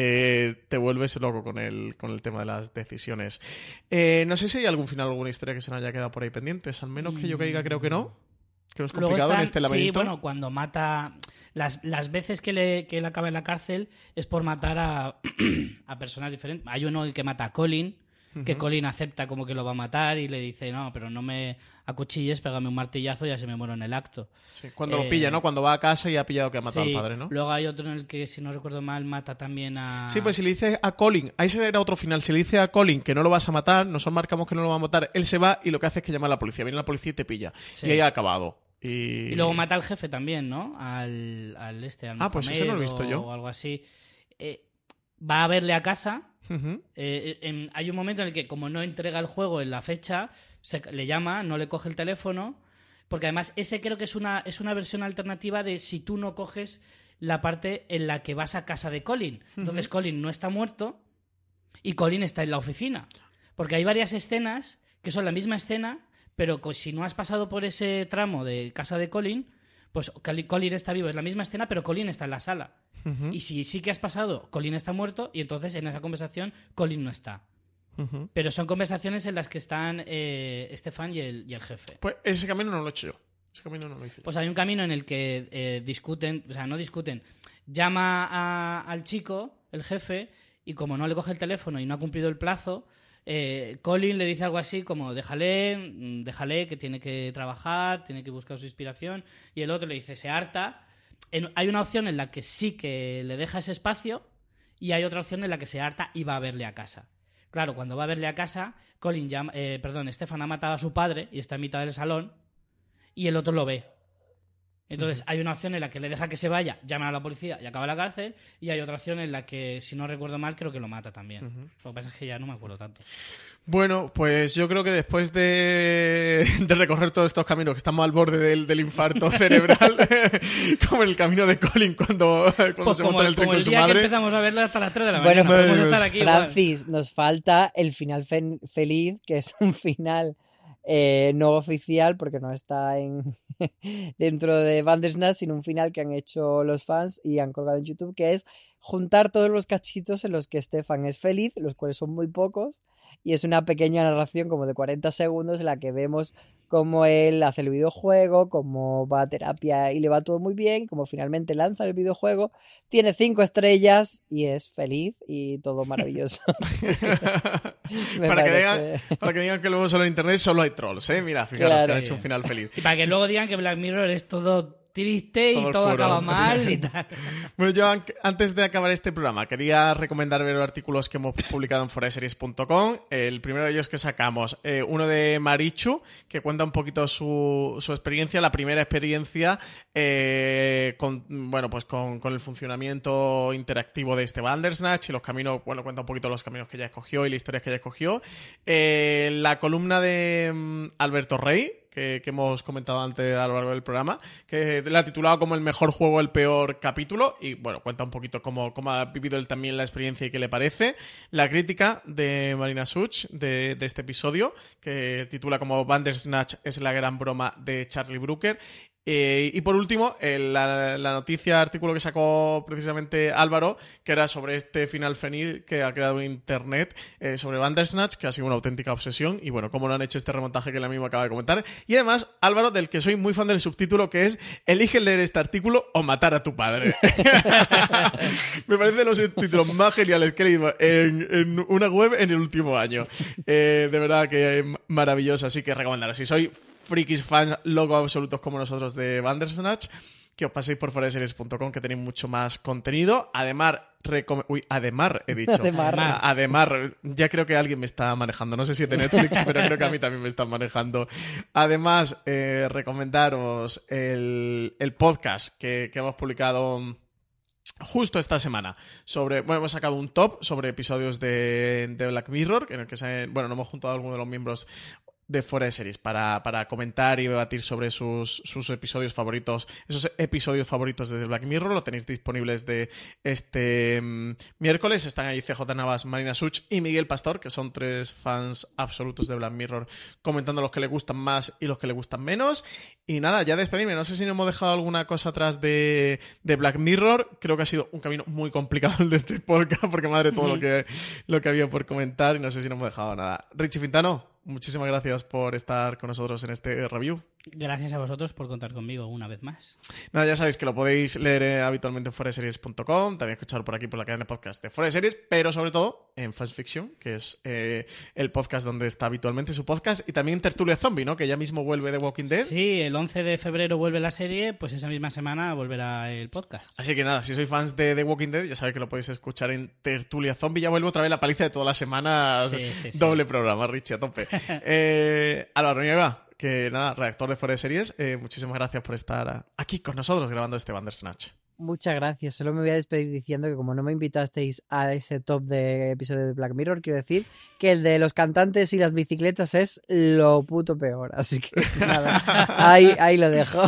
eh, te vuelves loco con el, con el tema de las decisiones. Eh, no sé si hay algún final, alguna historia que se nos haya quedado por ahí pendientes. Al menos que yo caiga, creo que no. Que no es complicado en este Sí, laberinto. bueno, cuando mata. Las, las veces que, le, que él acaba en la cárcel es por matar a, a personas diferentes. Hay uno que mata a Colin, que. Colin acepta como que lo va a matar y le dice: No, pero no me acuchilles, pégame un martillazo y ya se me muero en el acto. Sí, cuando Eh, lo pilla, ¿no? Cuando va a casa y ha pillado que ha matado Sí, al padre, ¿no? Luego hay otro en el que, si no recuerdo mal, mata también a. Sí, pues si le dices a Colin, ahí se era otro final, si le dices a Colin que no lo vas a matar, nosotros marcamos que no lo va a matar, él se va y lo que hace es que llama a la policía, viene la policía y te pilla. Sí. Y ahí ha acabado. Y... Y luego mata al jefe también, ¿no? Al, al este, al Ah, pues ese no lo he visto yo. O algo así. Eh, va a verle a casa. Eh, en- hay un momento en el que, como no entrega el juego en la fecha, se, le llama, no le coge el teléfono. Porque además, ese creo que es una, es una versión alternativa de si tú no coges la parte en la que vas a casa de Colin. Entonces, Colin no está muerto y Colin está en la oficina. Porque hay varias escenas que son la misma escena, pero si no has pasado por ese tramo de casa de Colin, pues Colin está vivo. Es la misma escena, pero Colin está en la sala. Y si sí que has pasado, Colin está muerto y entonces en esa conversación Colin no está. Pero son conversaciones en las que están eh, Stefan y el, y el jefe. Pues ese camino no lo he hecho yo. Ese camino no lo hice. Pues hay un camino en el que eh, discuten, o sea, no discuten, llama a- al chico, el jefe, y como no le coge el teléfono y no ha cumplido el plazo, eh, Colin le dice algo así como déjale, mm, déjale que tiene que trabajar, tiene que buscar su inspiración, y el otro le dice se harta. En- hay una opción en la que sí que le deja ese espacio y hay otra opción en la que se harta y va a verle a casa. Claro, cuando va a verle a casa, Colin llama, eh, perdón, Stefan ha matado a su padre y está en mitad del salón y el otro lo ve. Entonces, hay una opción en la que le deja que se vaya, llama a la policía y acaba en la cárcel. Y hay otra opción en la que, si no recuerdo mal, creo que lo mata también. Lo que pasa es que ya no me acuerdo tanto. Bueno, pues yo creo que después de, de recorrer todos estos caminos, que estamos al borde del, del infarto cerebral, como el camino de Colin cuando, cuando Pues se como, monta en el tren con el su día que madre. empezamos a verla hasta las 3 de la Bueno, mañana. Podemos pues, estar aquí igual. Francis, nos falta el final fe- feliz, que es un final eh, no oficial, porque no está en dentro de Bandersnatch, sino un final que han hecho los fans y han colgado en YouTube, que es juntar todos los cachitos en los que Stefan es feliz, los cuales son muy pocos, y es una pequeña narración como de 40 segundos en la que vemos cómo él hace el videojuego, cómo va a terapia y le va todo muy bien, cómo finalmente lanza el videojuego, tiene cinco estrellas y es feliz y todo maravilloso. Para, que digan, para que digan que luego solo en internet solo hay trolls, ¿eh? Mira, fijaros Claro. que han hecho un final feliz. Y para que luego digan que Black Mirror es todo triste y todo acaba mal y tal. Bueno, yo an- antes de acabar este programa quería recomendar ver los artículos que hemos publicado en foreseries.com. El primero de ellos que sacamos, eh, uno de Marichu, que cuenta un poquito su, su experiencia, la primera experiencia eh, con, bueno, pues con, con el funcionamiento interactivo de este Bandersnatch y los caminos, bueno, cuenta un poquito los caminos que ella escogió y las historias que ella escogió. Eh, la columna de mm, Alberto Rey, que, hemos comentado antes a lo largo del programa, que la ha titulado como el mejor juego, el peor capítulo, y bueno, cuenta un poquito cómo, cómo ha vivido él también la experiencia y qué le parece. La crítica de Marina Such de, de este episodio, que titula como Bandersnatch es la gran broma de Charlie Brooker. Eh, y por último, el- la, la noticia, artículo que sacó precisamente Álvaro, que era sobre este final feliz que ha creado Internet eh, sobre Bandersnatch, que ha sido una auténtica obsesión. Y bueno, cómo lo han hecho este remontaje que la misma acaba de comentar. Y además, Álvaro, del que soy muy fan del subtítulo, que es Elige leer este artículo o matar a tu padre. Me parece los subtítulos más geniales que he leído en, una web en el último año. Eh, de verdad que es maravilloso, así que recomendaros. Si sois frikis fans locos absolutos como nosotros de Bandersnatch, que os paséis por foreseries.com que tenéis mucho más contenido. Además, Uy, además he dicho. Ademar. A- Además, ya creo que alguien me está manejando. No sé si es de Netflix, pero creo que a mí también me están manejando. Además, eh, recomendaros el, el podcast que, que hemos publicado justo esta semana sobre bueno hemos sacado un top sobre episodios de, de Black Mirror en el que se, bueno nos hemos juntado a algunos de los miembros de Fuera Series para, para comentar y debatir sobre sus, sus episodios favoritos, esos episodios favoritos de Black Mirror. Lo tenéis disponibles de este mm, miércoles. Están ahí CJ Navas, Marina Such y Miguel Pastor, que son tres fans absolutos de Black Mirror, comentando los que le gustan más y los que le gustan menos. Y nada, ya despedirme. No sé si no hemos dejado alguna cosa atrás de, de Black Mirror. Creo que ha sido un camino muy complicado el de este podcast, porque madre todo lo que, lo que había por comentar y no sé si no hemos dejado nada. Richie Fintano, muchísimas gracias por estar con nosotros en este review. Gracias a vosotros por contar conmigo una vez más. Nada, ya sabéis que lo podéis leer eh, habitualmente en foreseries.com, también escuchar por aquí por la cadena de podcast de Foreseries, pero sobre todo en Fast Fiction, que es eh, el podcast donde está habitualmente su podcast, y también Tertulia Zombie, ¿no? Que ya mismo vuelve de Walking Dead. Sí, el 11 de febrero vuelve la serie, pues esa misma semana volverá el podcast. Así que nada, si sois fans de The Walking Dead, ya sabéis que lo podéis escuchar en Tertulia Zombie. Ya vuelve otra vez la paliza de todas las semanas. Sí, sí, sí. Doble programa, Richie, a tope. eh, Álvaro Nieva, que nada, redactor de Fuera de Series, eh, muchísimas gracias por estar aquí con nosotros grabando este Bandersnatch. Muchas gracias. Solo me voy a despedir diciendo que como no me invitasteis a ese top de episodio de Black Mirror, quiero decir que el de los cantantes y las bicicletas es lo puto peor. Así que nada, ahí, ahí lo dejo.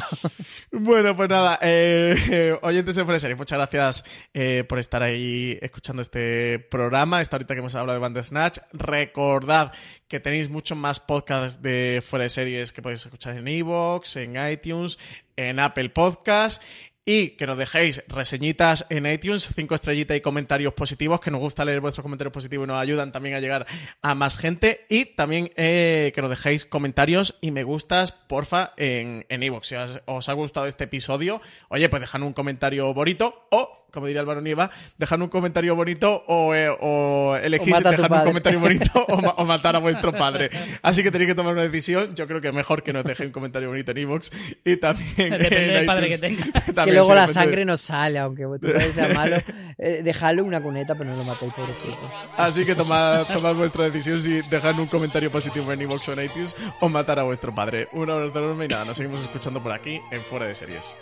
Bueno, pues nada, eh, eh, oyentes de Series, muchas gracias eh, por estar ahí escuchando este programa, esta ahorita que hemos hablado de Bandersnatch. Recordad que tenéis muchos más podcasts de Fuera de Series que podéis escuchar en iVoox, en iTunes, en Apple Podcasts. Y que nos dejéis reseñitas en iTunes, cinco estrellitas y comentarios positivos, que nos gusta leer vuestros comentarios positivos y nos ayudan también a llegar a más gente. Y también eh, que nos dejéis comentarios y me gustas, porfa, en en iVoox. si os ha gustado este episodio, oye, pues dejad un comentario bonito o, como diría Álvaro Nieva, dejad un comentario bonito o, eh, o elegís O dejar un comentario bonito o, ma- o matar a vuestro padre. Así que tenéis que tomar una decisión. Yo creo que mejor que nos dejéis un comentario bonito en iVoox y también Depende en del padre que tenga. que luego la sangre no sale, aunque tu padre sea malo. Eh, dejadle una cuneta, pero no lo matéis, pobrecito. Así que tomad, tomad vuestra decisión si dejar un comentario positivo en iVoox o en iTunes o matar a vuestro padre. Un abrazo enorme y nada, nos seguimos escuchando por aquí en Fuera de Series.